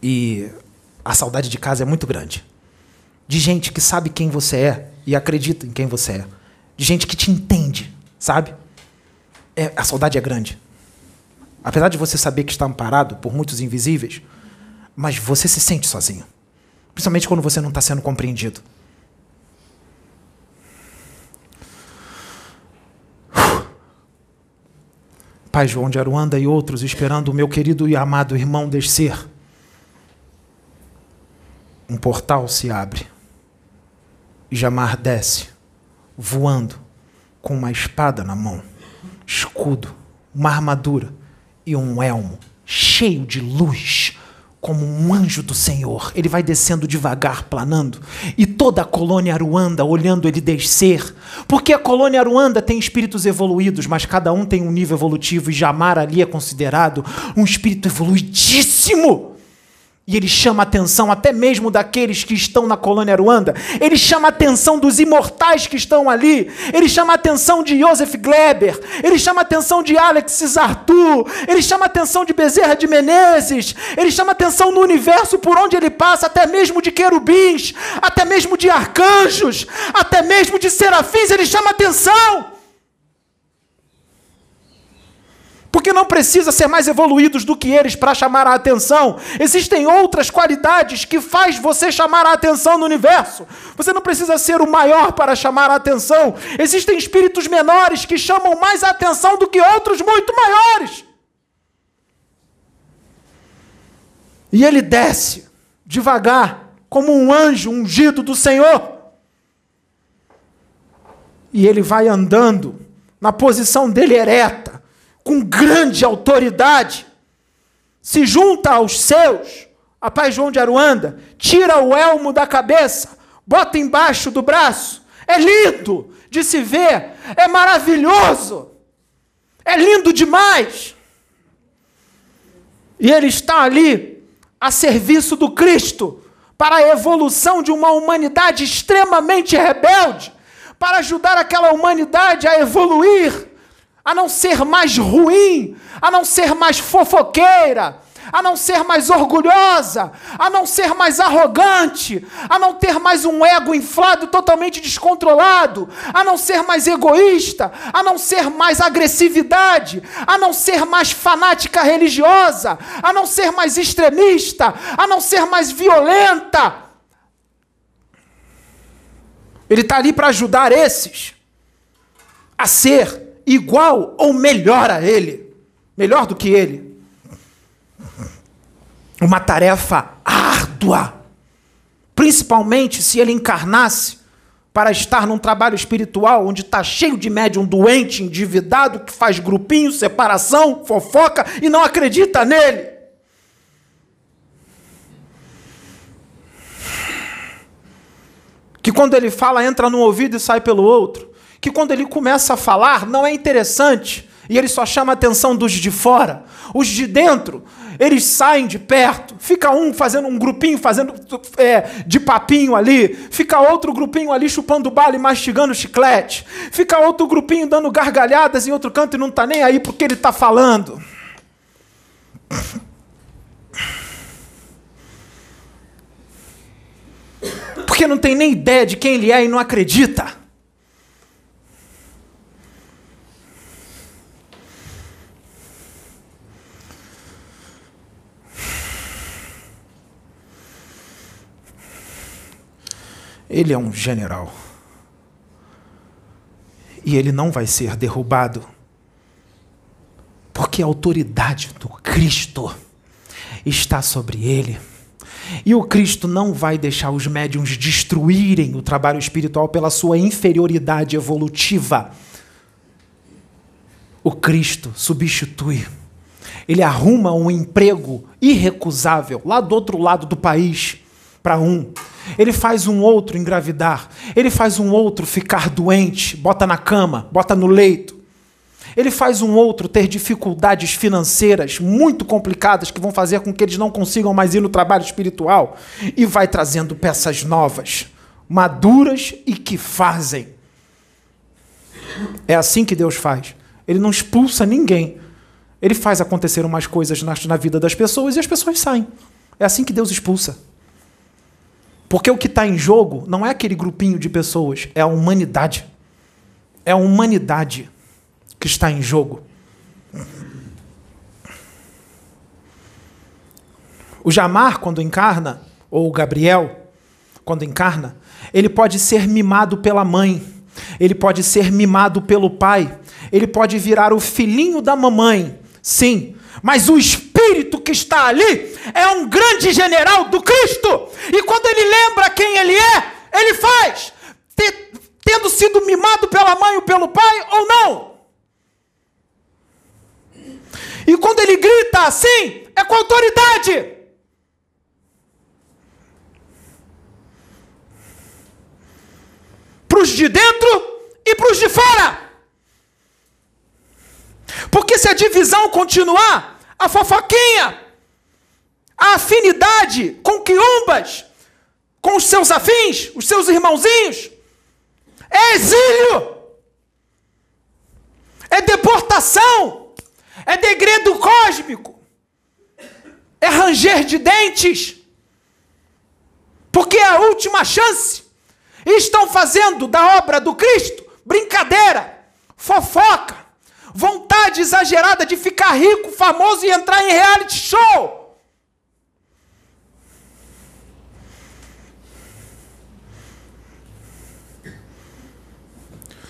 e a saudade de casa é muito grande. De gente que sabe quem você é e acredita em quem você é. De gente que te entende, sabe? É, a saudade é grande. Apesar de você saber que está amparado por muitos invisíveis, mas você se sente sozinho. Principalmente quando você não está sendo compreendido. Pai João de Aruanda e outros esperando o meu querido e amado irmão descer um portal se abre. E Jamar desce, voando, com uma espada na mão, escudo, uma armadura e um elmo cheio de luz, como um anjo do Senhor. Ele vai descendo devagar, planando, e toda a colônia Aruanda olhando ele descer, porque a colônia Aruanda tem espíritos evoluídos, mas cada um tem um nível evolutivo, e Jamar ali é considerado um espírito evoluidíssimo. E ele chama a atenção até mesmo daqueles que estão na colônia Aruanda. Ele chama a atenção dos imortais que estão ali. Ele chama a atenção de Joseph Gleber. Ele chama a atenção de Alex Arthur. Ele chama a atenção de Bezerra de Menezes. Ele chama a atenção no universo por onde ele passa, até mesmo de querubins, até mesmo de arcanjos, até mesmo de serafins. Ele chama a atenção. Porque não precisa ser mais evoluídos do que eles para chamar a atenção. Existem outras qualidades que faz você chamar a atenção no universo. Você não precisa ser o maior para chamar a atenção. Existem espíritos menores que chamam mais a atenção do que outros muito maiores. E ele desce devagar, como um anjo ungido do Senhor. E ele vai andando na posição dele ereta com grande autoridade, se junta aos seus, a Pai João de Aruanda, tira o elmo da cabeça, bota embaixo do braço. É lindo de se ver, é maravilhoso, é lindo demais. E ele está ali a serviço do Cristo para a evolução de uma humanidade extremamente rebelde, para ajudar aquela humanidade a evoluir a não ser mais ruim, a não ser mais fofoqueira, a não ser mais orgulhosa, a não ser mais arrogante, a não ter mais um ego inflado totalmente descontrolado, a não ser mais egoísta, a não ser mais agressividade, a não ser mais fanática religiosa, a não ser mais extremista, a não ser mais violenta. Ele está ali para ajudar esses a ser igual ou melhor a ele, melhor do que ele. Uma tarefa árdua, principalmente se ele encarnasse para estar num trabalho espiritual onde está cheio de médium doente, endividado, que faz grupinho, separação, fofoca e não acredita nele. Que quando ele fala, entra num ouvido e sai pelo outro que quando ele começa a falar não é interessante e ele só chama a atenção dos de fora. Os de dentro, eles saem de perto. Fica um fazendo um grupinho, fazendo é, de papinho ali. Fica outro grupinho ali chupando bala e mastigando chiclete. Fica outro grupinho dando gargalhadas em outro canto e não está nem aí porque ele está falando. Porque não tem nem ideia de quem ele é e não acredita. Ele é um general. E ele não vai ser derrubado. Porque a autoridade do Cristo está sobre ele. E o Cristo não vai deixar os médiums destruírem o trabalho espiritual pela sua inferioridade evolutiva. O Cristo substitui. Ele arruma um emprego irrecusável lá do outro lado do país para um ele faz um outro engravidar. Ele faz um outro ficar doente, bota na cama, bota no leito. Ele faz um outro ter dificuldades financeiras muito complicadas que vão fazer com que eles não consigam mais ir no trabalho espiritual e vai trazendo peças novas, maduras e que fazem. É assim que Deus faz. Ele não expulsa ninguém. Ele faz acontecer umas coisas na, na vida das pessoas e as pessoas saem. É assim que Deus expulsa. Porque o que está em jogo não é aquele grupinho de pessoas, é a humanidade. É a humanidade que está em jogo. O Jamar, quando encarna, ou o Gabriel, quando encarna, ele pode ser mimado pela mãe, ele pode ser mimado pelo pai, ele pode virar o filhinho da mamãe, sim, mas o espírito que está ali é um grande general do Cristo. E quando ele lembra quem ele é, ele faz, tendo sido mimado pela mãe ou pelo pai ou não. E quando ele grita assim, é com autoridade. Para os de dentro e para os de fora. Porque se a divisão continuar, a fofoquinha, a afinidade com quiumbas, com os seus afins, os seus irmãozinhos, é exílio, é deportação, é degredo cósmico, é ranger de dentes, porque é a última chance. E estão fazendo da obra do Cristo brincadeira, fofoca, vontades exagerada de ficar rico, famoso e entrar em reality show.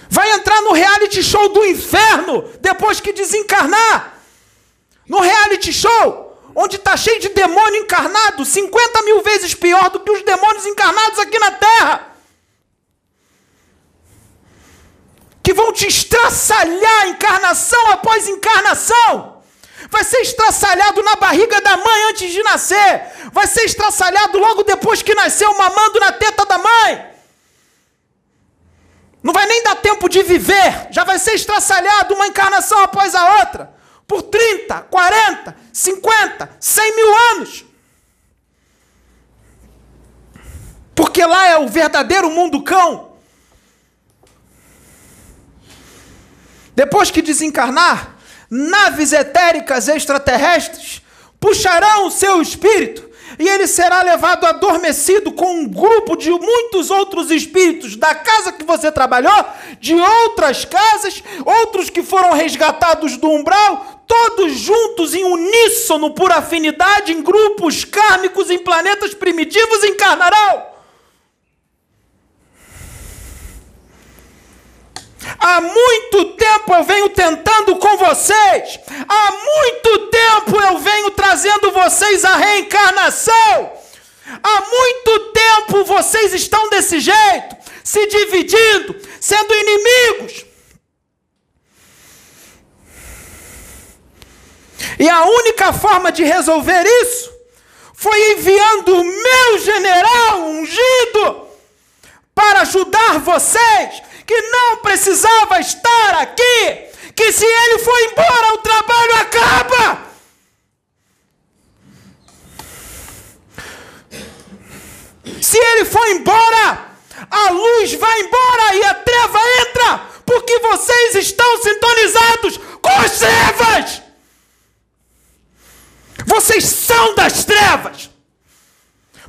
Vai entrar no reality show do inferno depois que desencarnar. No reality show, onde está cheio de demônio encarnado, 50 mil vezes pior do que os demônios encarnados aqui na Terra. Que vão te estraçalhar encarnação após encarnação. Vai ser estraçalhado na barriga da mãe antes de nascer. Vai ser estraçalhado logo depois que nasceu, mamando na teta da mãe. Não vai nem dar tempo de viver, já vai ser estraçalhado uma encarnação após a outra, por 30, 40, 50, 100 mil anos. Porque lá é o verdadeiro mundo cão. Depois que desencarnar, naves etéricas extraterrestres puxarão o seu espírito e ele será levado adormecido com um grupo de muitos outros espíritos da casa que você trabalhou, de outras casas, outros que foram resgatados do umbral, todos juntos em uníssono por afinidade em grupos kármicos em planetas primitivos encarnarão. Há muito tempo eu venho tentando com vocês. Há muito tempo eu venho trazendo vocês à reencarnação. Há muito tempo vocês estão desse jeito, se dividindo, sendo inimigos. E a única forma de resolver isso foi enviando o meu general ungido para ajudar vocês que não precisava estar aqui, que se ele for embora, o trabalho acaba. Se ele for embora, a luz vai embora e a treva entra, porque vocês estão sintonizados com as trevas. Vocês são das trevas,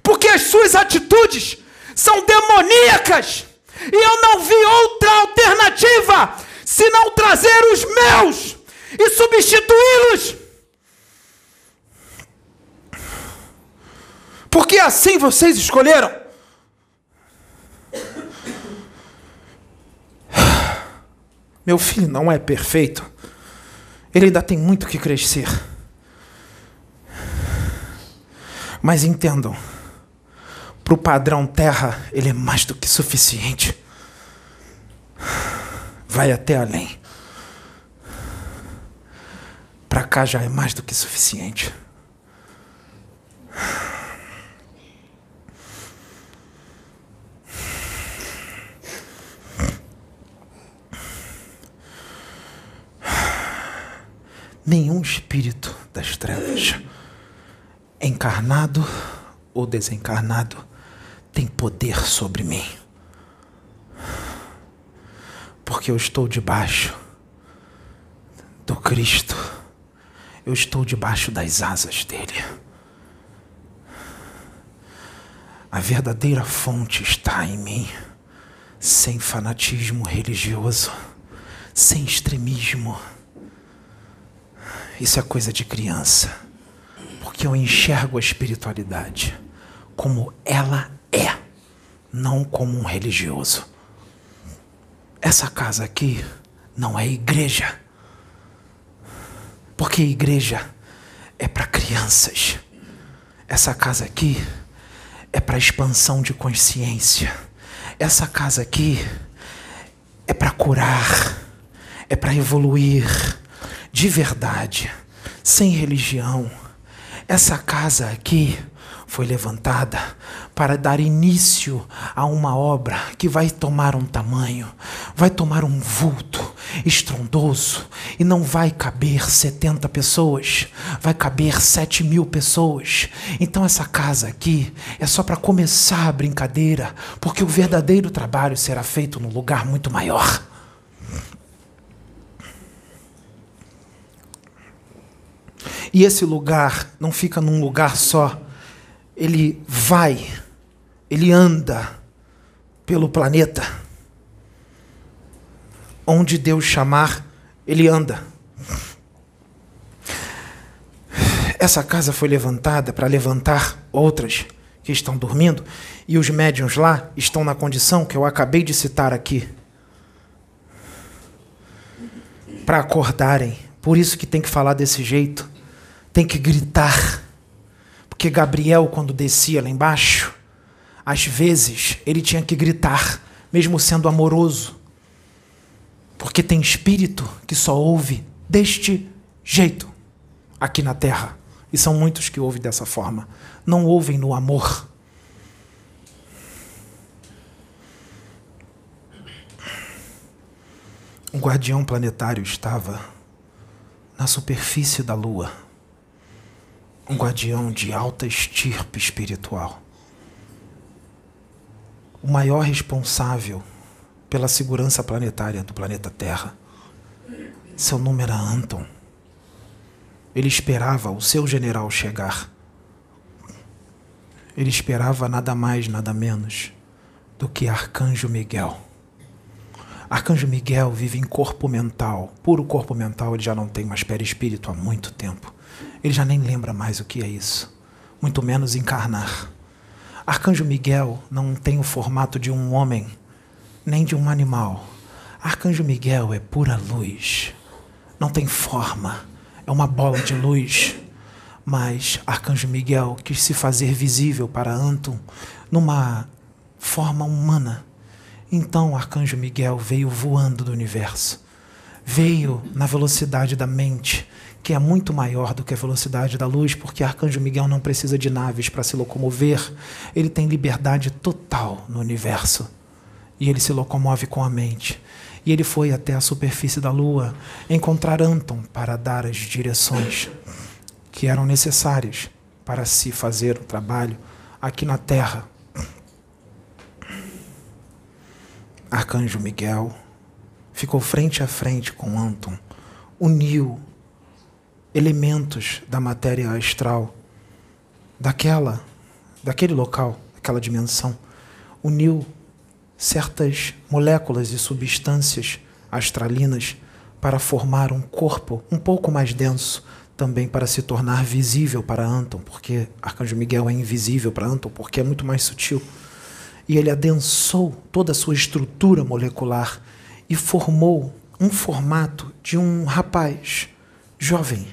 porque as suas atitudes são demoníacas. E eu não vi outra alternativa senão trazer os meus e substituí-los. Porque assim vocês escolheram. Meu filho não é perfeito. Ele ainda tem muito que crescer. Mas entendam para o padrão terra, ele é mais do que suficiente. Vai até além. Para cá já é mais do que suficiente. Nenhum espírito das trevas, encarnado ou desencarnado, tem poder sobre mim. Porque eu estou debaixo do Cristo. Eu estou debaixo das asas dele. A verdadeira fonte está em mim, sem fanatismo religioso, sem extremismo. Isso é coisa de criança, porque eu enxergo a espiritualidade como ela é, não como um religioso. Essa casa aqui não é igreja, porque igreja é para crianças. Essa casa aqui é para expansão de consciência. Essa casa aqui é para curar, é para evoluir de verdade, sem religião. Essa casa aqui foi levantada para dar início a uma obra que vai tomar um tamanho, vai tomar um vulto estrondoso e não vai caber 70 pessoas, vai caber 7 mil pessoas. Então, essa casa aqui é só para começar a brincadeira, porque o verdadeiro trabalho será feito num lugar muito maior. E esse lugar não fica num lugar só ele vai, ele anda pelo planeta. Onde Deus chamar, ele anda. Essa casa foi levantada para levantar outras que estão dormindo, e os médiuns lá estão na condição que eu acabei de citar aqui. Para acordarem. Por isso que tem que falar desse jeito. Tem que gritar. Porque Gabriel, quando descia lá embaixo, às vezes ele tinha que gritar, mesmo sendo amoroso. Porque tem espírito que só ouve deste jeito aqui na terra. E são muitos que ouvem dessa forma. Não ouvem no amor. Um guardião planetário estava na superfície da Lua. Um guardião de alta estirpe espiritual. O maior responsável pela segurança planetária do planeta Terra. Seu nome era Anton. Ele esperava o seu general chegar. Ele esperava nada mais, nada menos do que Arcanjo Miguel. Arcanjo Miguel vive em corpo mental. Puro corpo mental, ele já não tem mais perispírito há muito tempo. Ele já nem lembra mais o que é isso, muito menos encarnar. Arcanjo Miguel não tem o formato de um homem, nem de um animal. Arcanjo Miguel é pura luz. Não tem forma é uma bola de luz. Mas Arcanjo Miguel quis se fazer visível para Anton numa forma humana. Então Arcanjo Miguel veio voando do universo. Veio na velocidade da mente, que é muito maior do que a velocidade da luz, porque Arcanjo Miguel não precisa de naves para se locomover. Ele tem liberdade total no universo. E ele se locomove com a mente e ele foi até a superfície da lua encontrar Anton para dar as direções que eram necessárias para se fazer o trabalho aqui na Terra. Arcanjo Miguel ficou frente a frente com Anton, uniu elementos da matéria astral daquela, daquele local, daquela dimensão, uniu certas moléculas e substâncias astralinas para formar um corpo um pouco mais denso, também para se tornar visível para Anton, porque Arcanjo Miguel é invisível para Anton, porque é muito mais sutil. E ele adensou toda a sua estrutura molecular e formou um formato de um rapaz jovem,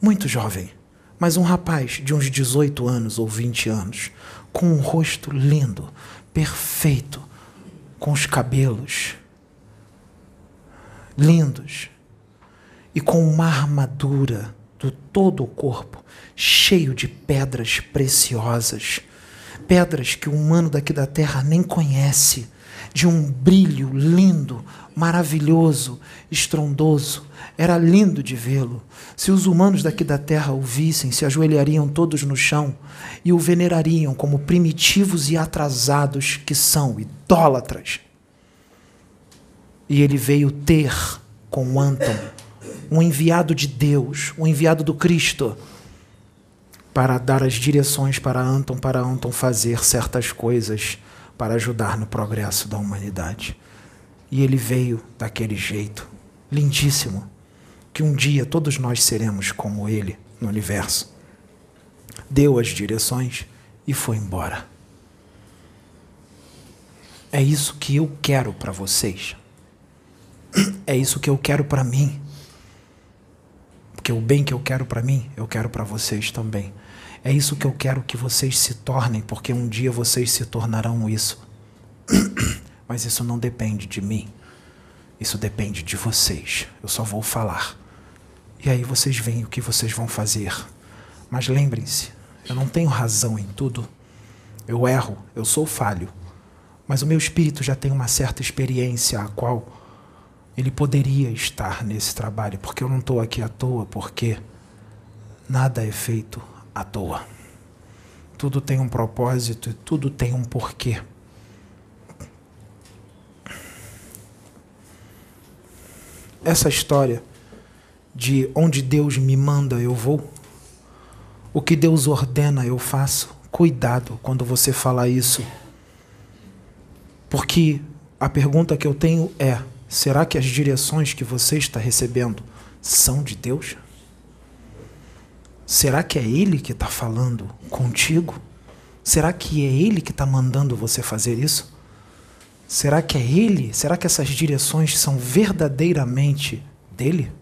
muito jovem, mas um rapaz de uns 18 anos ou 20 anos, com um rosto lindo, perfeito, com os cabelos lindos e com uma armadura do todo o corpo cheio de pedras preciosas, pedras que o humano daqui da terra nem conhece, de um brilho lindo, maravilhoso, estrondoso. Era lindo de vê-lo. Se os humanos daqui da terra o vissem, se ajoelhariam todos no chão e o venerariam como primitivos e atrasados que são, idólatras. E ele veio ter com Anton, um enviado de Deus, um enviado do Cristo, para dar as direções para Anton, para Anton fazer certas coisas para ajudar no progresso da humanidade. E ele veio daquele jeito, lindíssimo, que um dia todos nós seremos como ele no universo. Deu as direções e foi embora. É isso que eu quero para vocês. É isso que eu quero para mim. Porque o bem que eu quero para mim, eu quero para vocês também. É isso que eu quero que vocês se tornem, porque um dia vocês se tornarão isso. Mas isso não depende de mim. Isso depende de vocês. Eu só vou falar. E aí vocês veem o que vocês vão fazer. Mas lembrem-se, eu não tenho razão em tudo. Eu erro, eu sou falho. Mas o meu espírito já tem uma certa experiência a qual ele poderia estar nesse trabalho, porque eu não estou aqui à toa, porque nada é feito à toa. Tudo tem um propósito e tudo tem um porquê. Essa história de onde Deus me manda eu vou, o que Deus ordena eu faço. Cuidado quando você falar isso. Porque a pergunta que eu tenho é: será que as direções que você está recebendo são de Deus? Será que é Ele que está falando contigo? Será que é Ele que está mandando você fazer isso? Será que é Ele? Será que essas direções são verdadeiramente dele?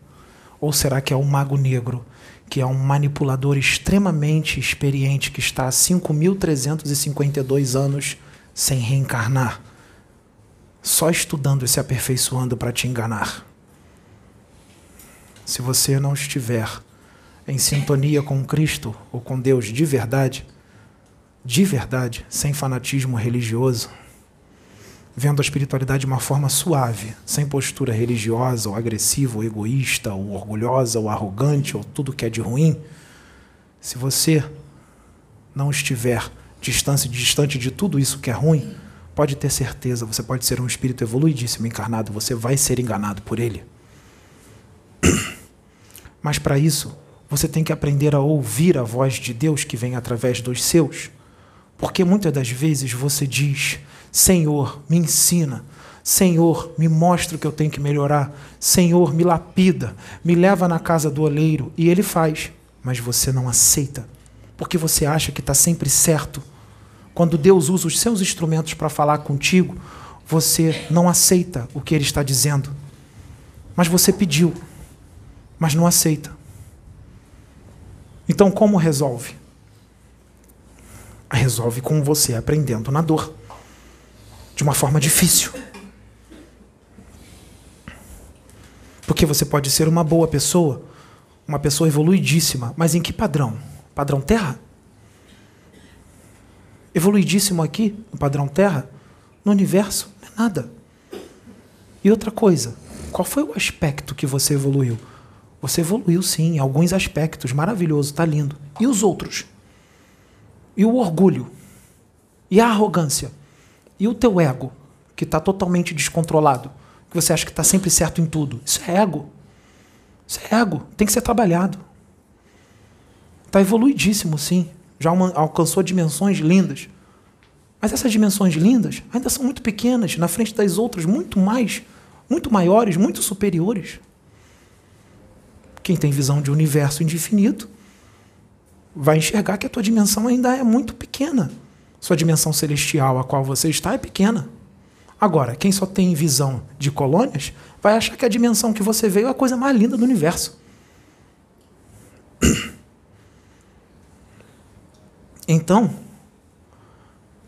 Ou será que é o mago negro, que é um manipulador extremamente experiente que está há 5.352 anos sem reencarnar, só estudando e se aperfeiçoando para te enganar? Se você não estiver em sintonia com Cristo ou com Deus de verdade, de verdade, sem fanatismo religioso, vendo a espiritualidade de uma forma suave, sem postura religiosa, ou agressiva, ou egoísta, ou orgulhosa, ou arrogante, ou tudo que é de ruim, se você não estiver distante, distante de tudo isso que é ruim, pode ter certeza, você pode ser um espírito evoluidíssimo encarnado, você vai ser enganado por ele. Mas para isso, você tem que aprender a ouvir a voz de Deus que vem através dos seus. Porque muitas das vezes você diz: Senhor, me ensina. Senhor, me mostra o que eu tenho que melhorar. Senhor, me lapida. Me leva na casa do oleiro. E ele faz. Mas você não aceita. Porque você acha que está sempre certo. Quando Deus usa os seus instrumentos para falar contigo, você não aceita o que ele está dizendo. Mas você pediu, mas não aceita. Então, como resolve? Resolve com você aprendendo na dor, de uma forma difícil. Porque você pode ser uma boa pessoa, uma pessoa evoluidíssima, mas em que padrão? Padrão Terra? Evoluidíssimo aqui, no padrão Terra? No universo? Não é nada. E outra coisa, qual foi o aspecto que você evoluiu? Você evoluiu sim, em alguns aspectos, maravilhoso, tá lindo. E os outros? E o orgulho? E a arrogância? E o teu ego, que está totalmente descontrolado? Que você acha que está sempre certo em tudo? Isso é ego. Isso é ego. Tem que ser trabalhado. Está evoluidíssimo, sim. Já uma, alcançou dimensões lindas. Mas essas dimensões lindas ainda são muito pequenas, na frente das outras, muito mais, muito maiores, muito superiores. Quem tem visão de universo infinito vai enxergar que a tua dimensão ainda é muito pequena. Sua dimensão celestial, a qual você está, é pequena. Agora, quem só tem visão de colônias vai achar que a dimensão que você veio é a coisa mais linda do universo. Então,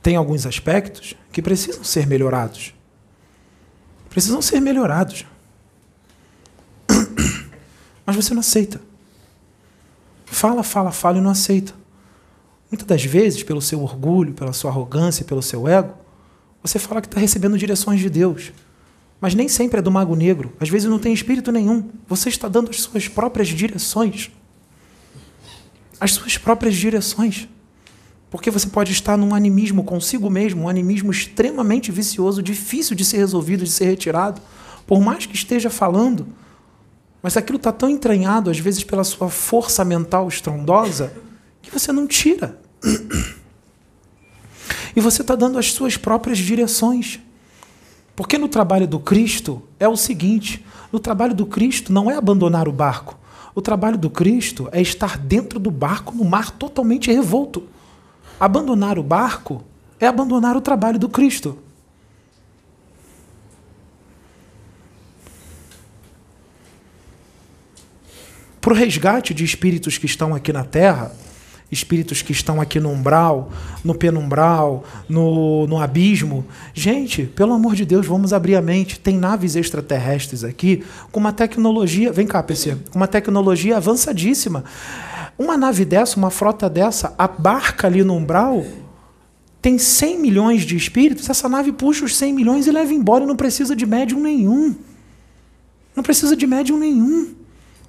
tem alguns aspectos que precisam ser melhorados. Precisam ser melhorados. Mas você não aceita. Fala, fala, fala e não aceita. Muitas das vezes, pelo seu orgulho, pela sua arrogância, pelo seu ego, você fala que está recebendo direções de Deus. Mas nem sempre é do mago negro. Às vezes não tem espírito nenhum. Você está dando as suas próprias direções. As suas próprias direções. Porque você pode estar num animismo consigo mesmo, um animismo extremamente vicioso, difícil de ser resolvido, de ser retirado. Por mais que esteja falando, mas aquilo está tão entranhado, às vezes, pela sua força mental estrondosa, que você não tira. E você está dando as suas próprias direções. Porque no trabalho do Cristo é o seguinte: no trabalho do Cristo não é abandonar o barco. O trabalho do Cristo é estar dentro do barco no mar totalmente revolto. Abandonar o barco é abandonar o trabalho do Cristo. para o resgate de espíritos que estão aqui na Terra, espíritos que estão aqui no umbral, no penumbral, no, no abismo. Gente, pelo amor de Deus, vamos abrir a mente. Tem naves extraterrestres aqui com uma tecnologia. Vem cá, PC. Com uma tecnologia avançadíssima. Uma nave dessa, uma frota dessa, abarca ali no umbral. Tem 100 milhões de espíritos, essa nave puxa os 100 milhões e leva embora e não precisa de médium nenhum. Não precisa de médium nenhum.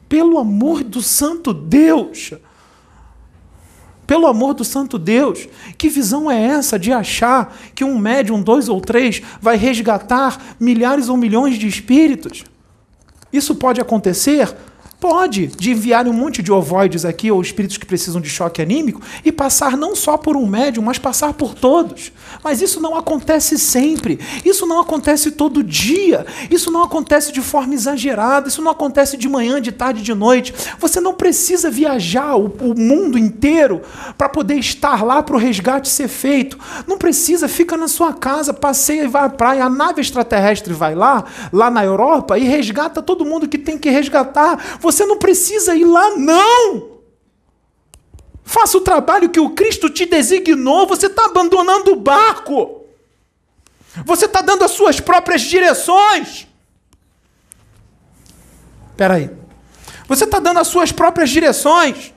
Pelo amor do santo Deus! Pelo amor do santo Deus, que visão é essa de achar que um médium, dois ou três, vai resgatar milhares ou milhões de espíritos? Isso pode acontecer Pode, de enviar um monte de ovoides aqui, ou espíritos que precisam de choque anímico, e passar não só por um médium, mas passar por todos. Mas isso não acontece sempre. Isso não acontece todo dia. Isso não acontece de forma exagerada. Isso não acontece de manhã, de tarde, de noite. Você não precisa viajar o, o mundo inteiro para poder estar lá para o resgate ser feito. Não precisa, fica na sua casa, passeia e vai à praia. A nave extraterrestre vai lá, lá na Europa, e resgata todo mundo que tem que resgatar. Você você não precisa ir lá, não. Faça o trabalho que o Cristo te designou. Você está abandonando o barco. Você está dando as suas próprias direções. Espera aí. Você está dando as suas próprias direções.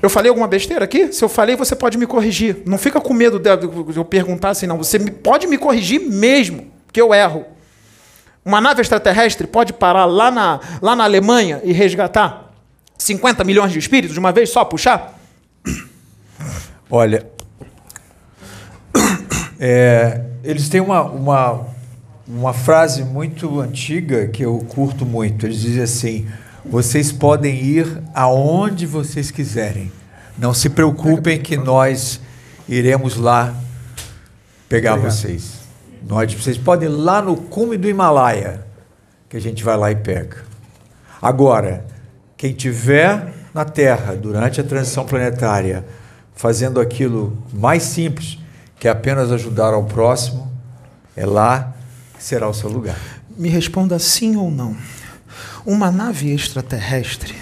Eu falei alguma besteira aqui? Se eu falei, você pode me corrigir. Não fica com medo de eu perguntar assim, não. Você pode me corrigir mesmo, que eu erro. Uma nave extraterrestre pode parar lá na, lá na Alemanha e resgatar 50 milhões de espíritos de uma vez só, puxar? Olha, é, eles têm uma, uma, uma frase muito antiga que eu curto muito. Eles dizem assim: vocês podem ir aonde vocês quiserem. Não se preocupem que nós iremos lá pegar Obrigado. vocês. Nós, vocês podem ir lá no cume do Himalaia, que a gente vai lá e pega. Agora, quem tiver na Terra durante a transição planetária fazendo aquilo mais simples, que é apenas ajudar ao próximo, é lá que será o seu lugar. Me responda sim ou não. Uma nave extraterrestre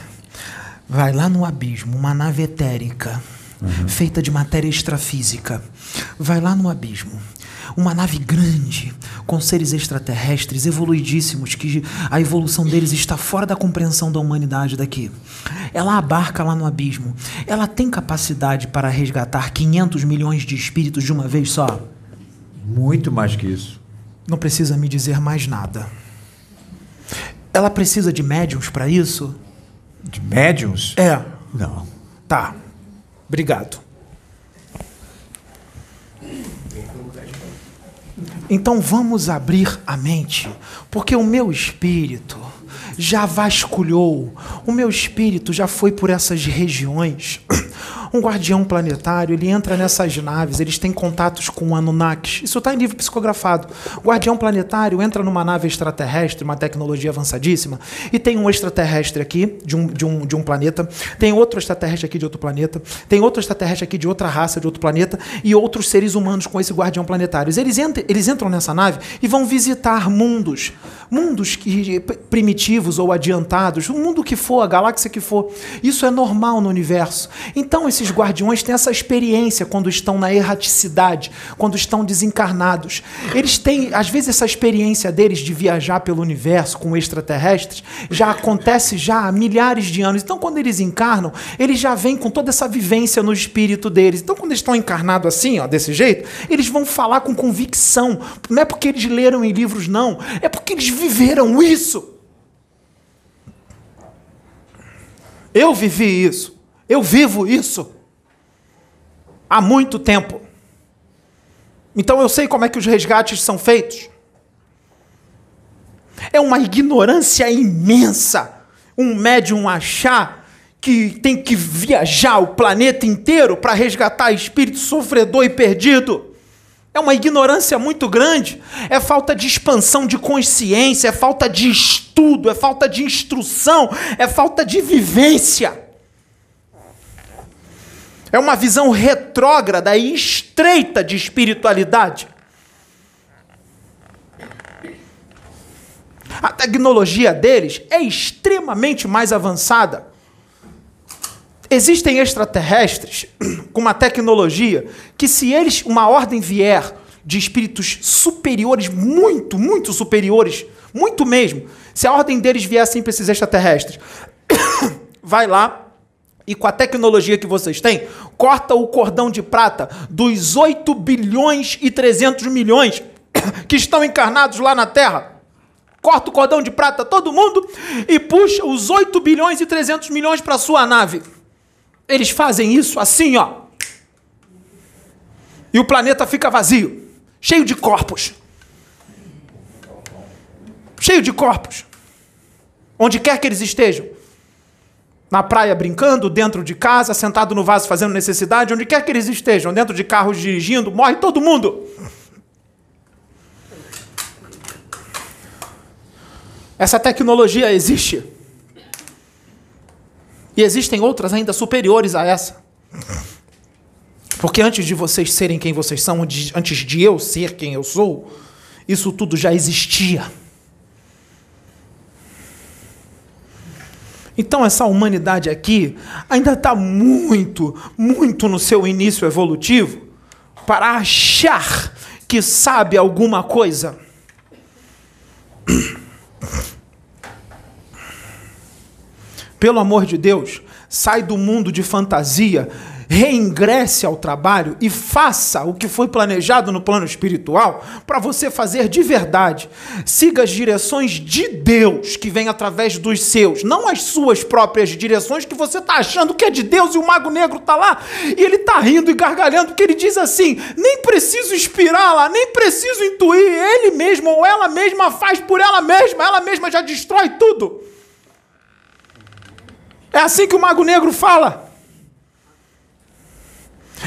vai lá no abismo, uma nave etérica, uhum. feita de matéria extrafísica, vai lá no abismo uma nave grande, com seres extraterrestres evoluidíssimos, que a evolução deles está fora da compreensão da humanidade daqui. Ela abarca lá no abismo. Ela tem capacidade para resgatar 500 milhões de espíritos de uma vez só? Muito mais que isso. Não precisa me dizer mais nada. Ela precisa de médiums para isso? De médiums? É. Não. Tá. Obrigado. Então vamos abrir a mente, porque o meu espírito já vasculhou, o meu espírito já foi por essas regiões. Um guardião planetário, ele entra nessas naves, eles têm contatos com Anunnakis. Isso está em livro psicografado. O guardião planetário entra numa nave extraterrestre, uma tecnologia avançadíssima, e tem um extraterrestre aqui, de um, de um, de um planeta, tem outro extraterrestre aqui de outro planeta, tem outro extraterrestre aqui de outra raça, de outro planeta, e outros seres humanos com esse guardião planetário. Eles, entram, eles entram nessa nave e vão visitar mundos, mundos que, primitivos ou adiantados, o mundo que for, a galáxia que for. Isso é normal no universo. Então, esse esses guardiões têm essa experiência quando estão na erraticidade, quando estão desencarnados. Eles têm, às vezes, essa experiência deles de viajar pelo universo com extraterrestres já acontece já há milhares de anos. Então, quando eles encarnam, eles já vêm com toda essa vivência no espírito deles. Então, quando eles estão encarnados assim, ó, desse jeito, eles vão falar com convicção. Não é porque eles leram em livros, não. É porque eles viveram isso. Eu vivi isso. Eu vivo isso há muito tempo. Então eu sei como é que os resgates são feitos. É uma ignorância imensa um médium achar que tem que viajar o planeta inteiro para resgatar espírito sofredor e perdido. É uma ignorância muito grande. É falta de expansão de consciência, é falta de estudo, é falta de instrução, é falta de vivência. É uma visão retrógrada e estreita de espiritualidade. A tecnologia deles é extremamente mais avançada. Existem extraterrestres com uma tecnologia que, se eles, uma ordem vier de espíritos superiores, muito, muito superiores, muito mesmo, se a ordem deles vier assim para esses extraterrestres, vai lá, e com a tecnologia que vocês têm, corta o cordão de prata dos 8 bilhões e 300 milhões que estão encarnados lá na Terra. Corta o cordão de prata todo mundo e puxa os 8 bilhões e 300 milhões para sua nave. Eles fazem isso assim, ó. E o planeta fica vazio, cheio de corpos. cheio de corpos. Onde quer que eles estejam. Na praia brincando, dentro de casa, sentado no vaso fazendo necessidade, onde quer que eles estejam, dentro de carros dirigindo, morre todo mundo. Essa tecnologia existe. E existem outras ainda superiores a essa. Porque antes de vocês serem quem vocês são, antes de eu ser quem eu sou, isso tudo já existia. Então, essa humanidade aqui ainda está muito, muito no seu início evolutivo para achar que sabe alguma coisa. Pelo amor de Deus, sai do mundo de fantasia reingresse ao trabalho e faça o que foi planejado no plano espiritual para você fazer de verdade. Siga as direções de Deus que vem através dos seus, não as suas próprias direções que você está achando que é de Deus e o mago negro está lá e ele está rindo e gargalhando porque ele diz assim: nem preciso inspirá-la, nem preciso intuir, ele mesmo ou ela mesma faz por ela mesma, ela mesma já destrói tudo. É assim que o mago negro fala.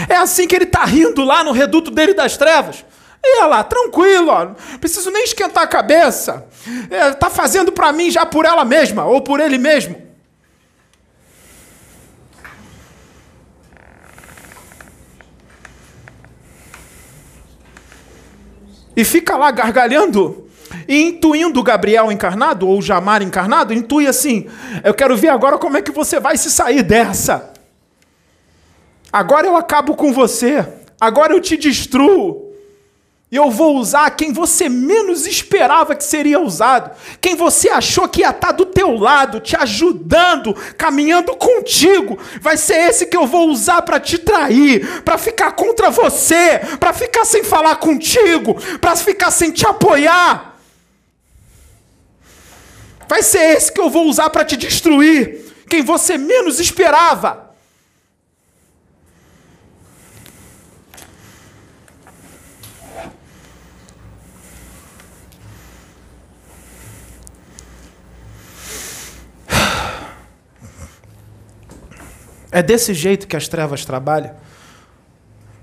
É assim que ele está rindo lá no reduto dele das trevas. E olha lá, tranquilo, ó, preciso nem esquentar a cabeça. É, tá fazendo para mim já por ela mesma ou por ele mesmo. E fica lá gargalhando e intuindo o Gabriel encarnado ou o Jamar encarnado, intui assim: eu quero ver agora como é que você vai se sair dessa. Agora eu acabo com você. Agora eu te destruo. E eu vou usar quem você menos esperava que seria usado. Quem você achou que ia estar do teu lado, te ajudando, caminhando contigo. Vai ser esse que eu vou usar para te trair, para ficar contra você, para ficar sem falar contigo, para ficar sem te apoiar. Vai ser esse que eu vou usar para te destruir. Quem você menos esperava. É desse jeito que as trevas trabalham.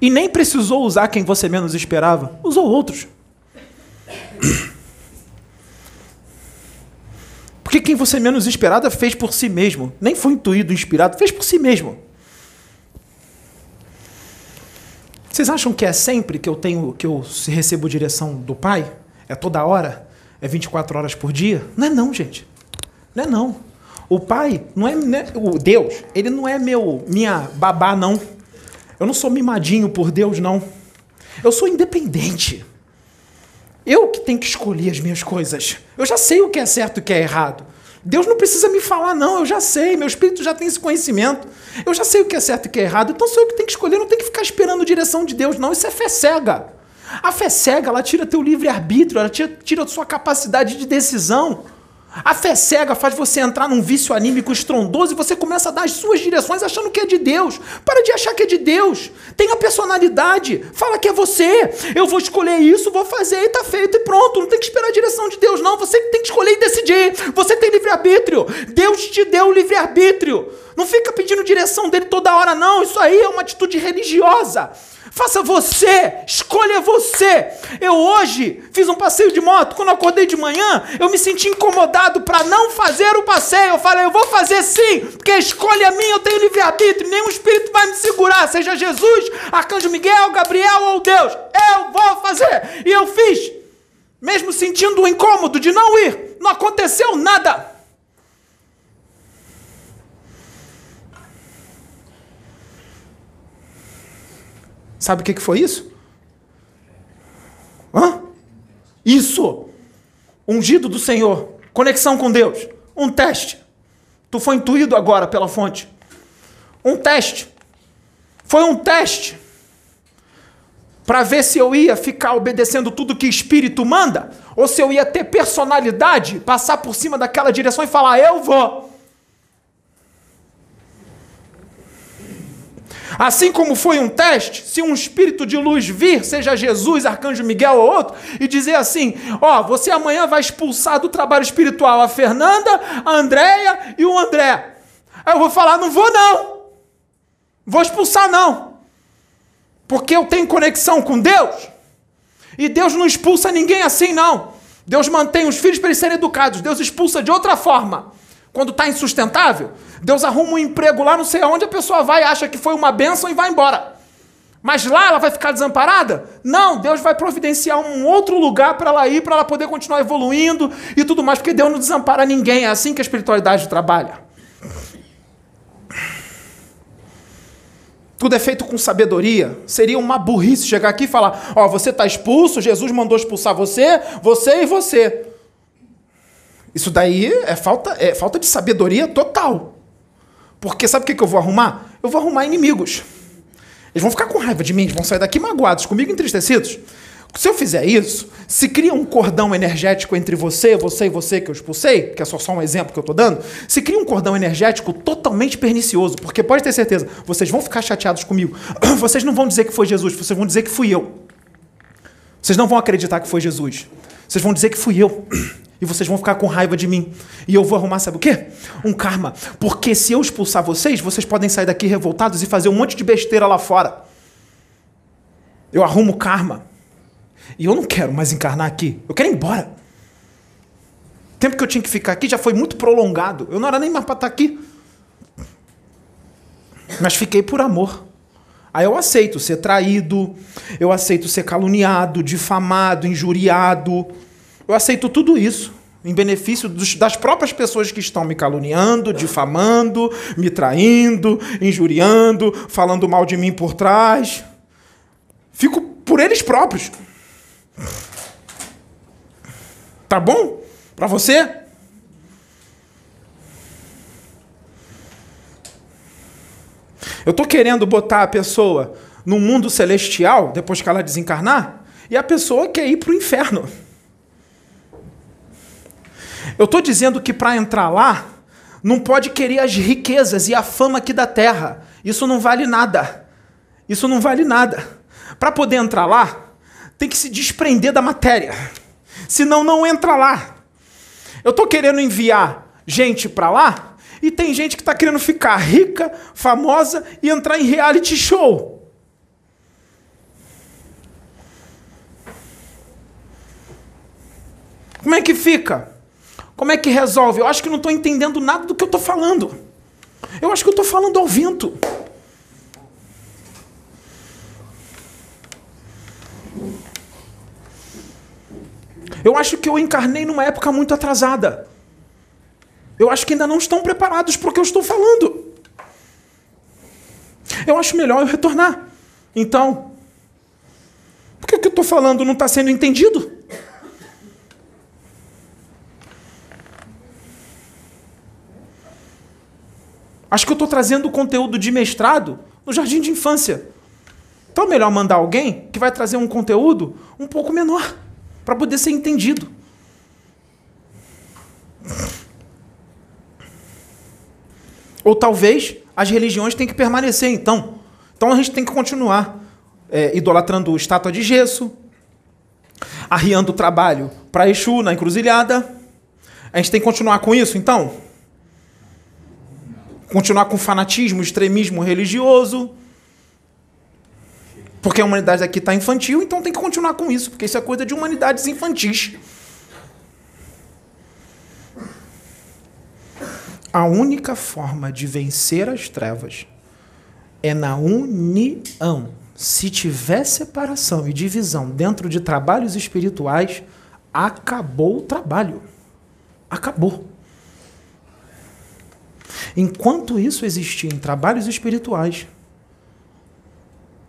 E nem precisou usar quem você menos esperava, usou outros. Porque quem você menos esperava fez por si mesmo. Nem foi intuído, inspirado, fez por si mesmo. Vocês acham que é sempre que eu tenho, que eu recebo direção do Pai? É toda hora? É 24 horas por dia? Não é não, gente. Não é não. O pai não é, né, o Deus, ele não é meu minha babá não. Eu não sou mimadinho por Deus não. Eu sou independente. Eu que tenho que escolher as minhas coisas. Eu já sei o que é certo e o que é errado. Deus não precisa me falar, não, eu já sei, meu espírito já tem esse conhecimento. Eu já sei o que é certo e o que é errado, então sou eu que tenho que escolher, não tenho que ficar esperando direção de Deus, não. Isso é fé cega. A fé cega, ela tira teu livre-arbítrio, ela tira, tira sua capacidade de decisão. A fé cega faz você entrar num vício anímico estrondoso e você começa a dar as suas direções achando que é de Deus. Para de achar que é de Deus. Tenha personalidade. Fala que é você. Eu vou escolher isso, vou fazer e tá feito e pronto. Não tem que esperar a direção de Deus, não. Você tem que escolher e decidir. Você tem livre-arbítrio. Deus te deu o livre-arbítrio. Não fica pedindo direção dele toda hora, não. Isso aí é uma atitude religiosa. Faça você, escolha você. Eu hoje fiz um passeio de moto. Quando acordei de manhã, eu me senti incomodado para não fazer o passeio. Eu falei, eu vou fazer sim, porque a escolha é minha, eu tenho livre-arbítrio. Nenhum espírito vai me segurar, seja Jesus, Arcanjo Miguel, Gabriel ou Deus. Eu vou fazer. E eu fiz, mesmo sentindo o incômodo de não ir. Não aconteceu nada. Sabe o que, que foi isso? Hã? Isso! Ungido do Senhor. Conexão com Deus. Um teste. Tu foi intuído agora pela fonte. Um teste. Foi um teste. Para ver se eu ia ficar obedecendo tudo que Espírito manda, ou se eu ia ter personalidade, passar por cima daquela direção e falar: Eu vou. Assim como foi um teste, se um espírito de luz vir, seja Jesus, Arcanjo Miguel ou outro, e dizer assim: Ó, oh, você amanhã vai expulsar do trabalho espiritual a Fernanda, a Andréia e o André. Aí eu vou falar: não vou não. Vou expulsar não. Porque eu tenho conexão com Deus. E Deus não expulsa ninguém assim não. Deus mantém os filhos para eles serem educados. Deus expulsa de outra forma. Quando está insustentável, Deus arruma um emprego lá, não sei aonde, a pessoa vai, acha que foi uma bênção e vai embora. Mas lá ela vai ficar desamparada? Não, Deus vai providenciar um outro lugar para ela ir, para ela poder continuar evoluindo e tudo mais, porque Deus não desampara ninguém. É assim que a espiritualidade trabalha. Tudo é feito com sabedoria. Seria uma burrice chegar aqui e falar: Ó, oh, você está expulso, Jesus mandou expulsar você, você e você. Isso daí é falta, é falta de sabedoria total. Porque sabe o que, que eu vou arrumar? Eu vou arrumar inimigos. Eles vão ficar com raiva de mim, vão sair daqui magoados, comigo entristecidos. Se eu fizer isso, se cria um cordão energético entre você, você e você que eu expulsei, que é só, só um exemplo que eu estou dando, se cria um cordão energético totalmente pernicioso, porque pode ter certeza, vocês vão ficar chateados comigo. Vocês não vão dizer que foi Jesus, vocês vão dizer que fui eu. Vocês não vão acreditar que foi Jesus. Vocês vão dizer que fui eu. E vocês vão ficar com raiva de mim. E eu vou arrumar, sabe o quê? Um karma. Porque se eu expulsar vocês, vocês podem sair daqui revoltados e fazer um monte de besteira lá fora. Eu arrumo karma. E eu não quero mais encarnar aqui. Eu quero ir embora. O tempo que eu tinha que ficar aqui já foi muito prolongado. Eu não era nem mais para estar aqui. Mas fiquei por amor. Aí eu aceito ser traído, eu aceito ser caluniado, difamado, injuriado eu aceito tudo isso em benefício dos, das próprias pessoas que estão me caluniando, difamando, me traindo, injuriando, falando mal de mim por trás. Fico por eles próprios. Tá bom? Para você? Eu tô querendo botar a pessoa no mundo celestial depois que ela desencarnar, e a pessoa quer ir para o inferno. Eu estou dizendo que para entrar lá, não pode querer as riquezas e a fama aqui da terra. Isso não vale nada. Isso não vale nada. Para poder entrar lá, tem que se desprender da matéria. Senão, não entra lá. Eu estou querendo enviar gente para lá e tem gente que está querendo ficar rica, famosa e entrar em reality show. Como é que fica? Como é que resolve? Eu acho que não estou entendendo nada do que eu estou falando. Eu acho que eu estou falando ao vento. Eu acho que eu encarnei numa época muito atrasada. Eu acho que ainda não estão preparados para o que eu estou falando. Eu acho melhor eu retornar. Então, por que o que eu estou falando não está sendo entendido? Acho que eu estou trazendo conteúdo de mestrado no jardim de infância. Então é melhor mandar alguém que vai trazer um conteúdo um pouco menor, para poder ser entendido. Ou talvez as religiões tenham que permanecer, então. Então a gente tem que continuar é, idolatrando estátua de gesso, arriando o trabalho para Exu na encruzilhada. A gente tem que continuar com isso, então? Continuar com fanatismo, extremismo religioso. Porque a humanidade aqui está infantil, então tem que continuar com isso, porque isso é coisa de humanidades infantis. A única forma de vencer as trevas é na união. Se tiver separação e divisão dentro de trabalhos espirituais, acabou o trabalho. Acabou. Enquanto isso existir em trabalhos espirituais,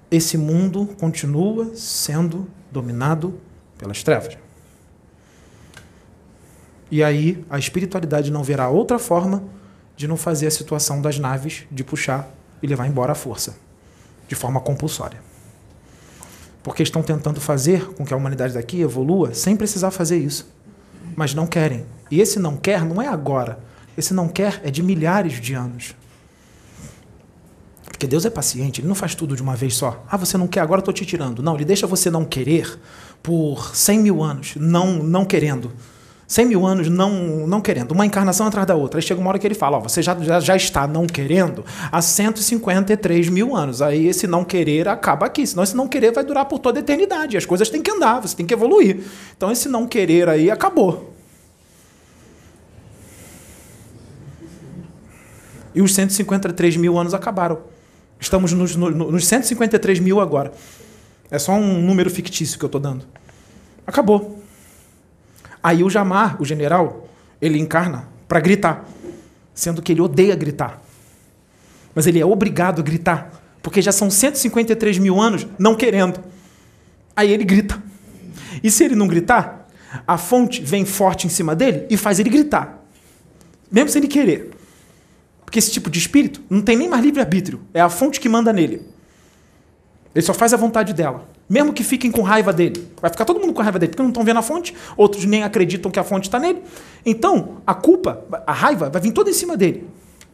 esse mundo continua sendo dominado pelas trevas. E aí a espiritualidade não verá outra forma de não fazer a situação das naves de puxar e levar embora a força, de forma compulsória. Porque estão tentando fazer com que a humanidade daqui evolua sem precisar fazer isso. Mas não querem. E esse não quer não é agora esse não quer é de milhares de anos. Porque Deus é paciente, Ele não faz tudo de uma vez só. Ah, você não quer, agora estou te tirando. Não, Ele deixa você não querer por 100 mil anos, não, não querendo. 100 mil anos não, não querendo, uma encarnação atrás da outra. Aí chega uma hora que ele fala: ó, você já, já, já está não querendo há 153 mil anos. Aí esse não querer acaba aqui, senão esse não querer vai durar por toda a eternidade. As coisas têm que andar, você tem que evoluir. Então esse não querer aí acabou. E os 153 mil anos acabaram. Estamos nos, nos 153 mil agora. É só um número fictício que eu estou dando. Acabou. Aí o Jamar, o general, ele encarna para gritar, sendo que ele odeia gritar. Mas ele é obrigado a gritar, porque já são 153 mil anos não querendo. Aí ele grita. E se ele não gritar, a fonte vem forte em cima dele e faz ele gritar, mesmo sem ele querer. Porque esse tipo de espírito não tem nem mais livre-arbítrio, é a fonte que manda nele. Ele só faz a vontade dela. Mesmo que fiquem com raiva dele. Vai ficar todo mundo com raiva dele, porque não estão vendo a fonte, outros nem acreditam que a fonte está nele. Então, a culpa, a raiva, vai vir toda em cima dele.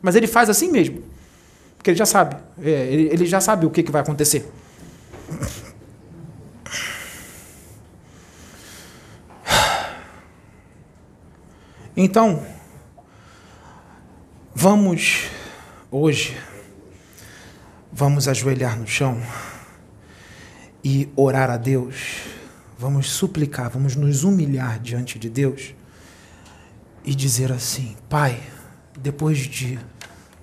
Mas ele faz assim mesmo. Porque ele já sabe. É, ele, ele já sabe o que, que vai acontecer. Então, vamos hoje, vamos ajoelhar no chão e orar a Deus, vamos suplicar, vamos nos humilhar diante de Deus e dizer assim: Pai, depois de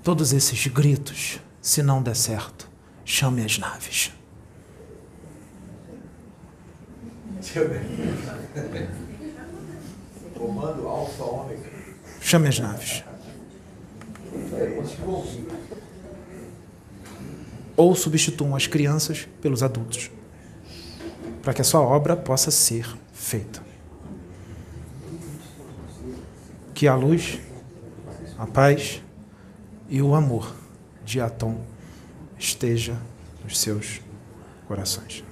todos esses gritos, se não der certo, chame as naves. Comando alfa ômega. Chame as naves. Ou substituam as crianças pelos adultos para que a sua obra possa ser feita. Que a luz, a paz e o amor de Atom esteja nos seus corações.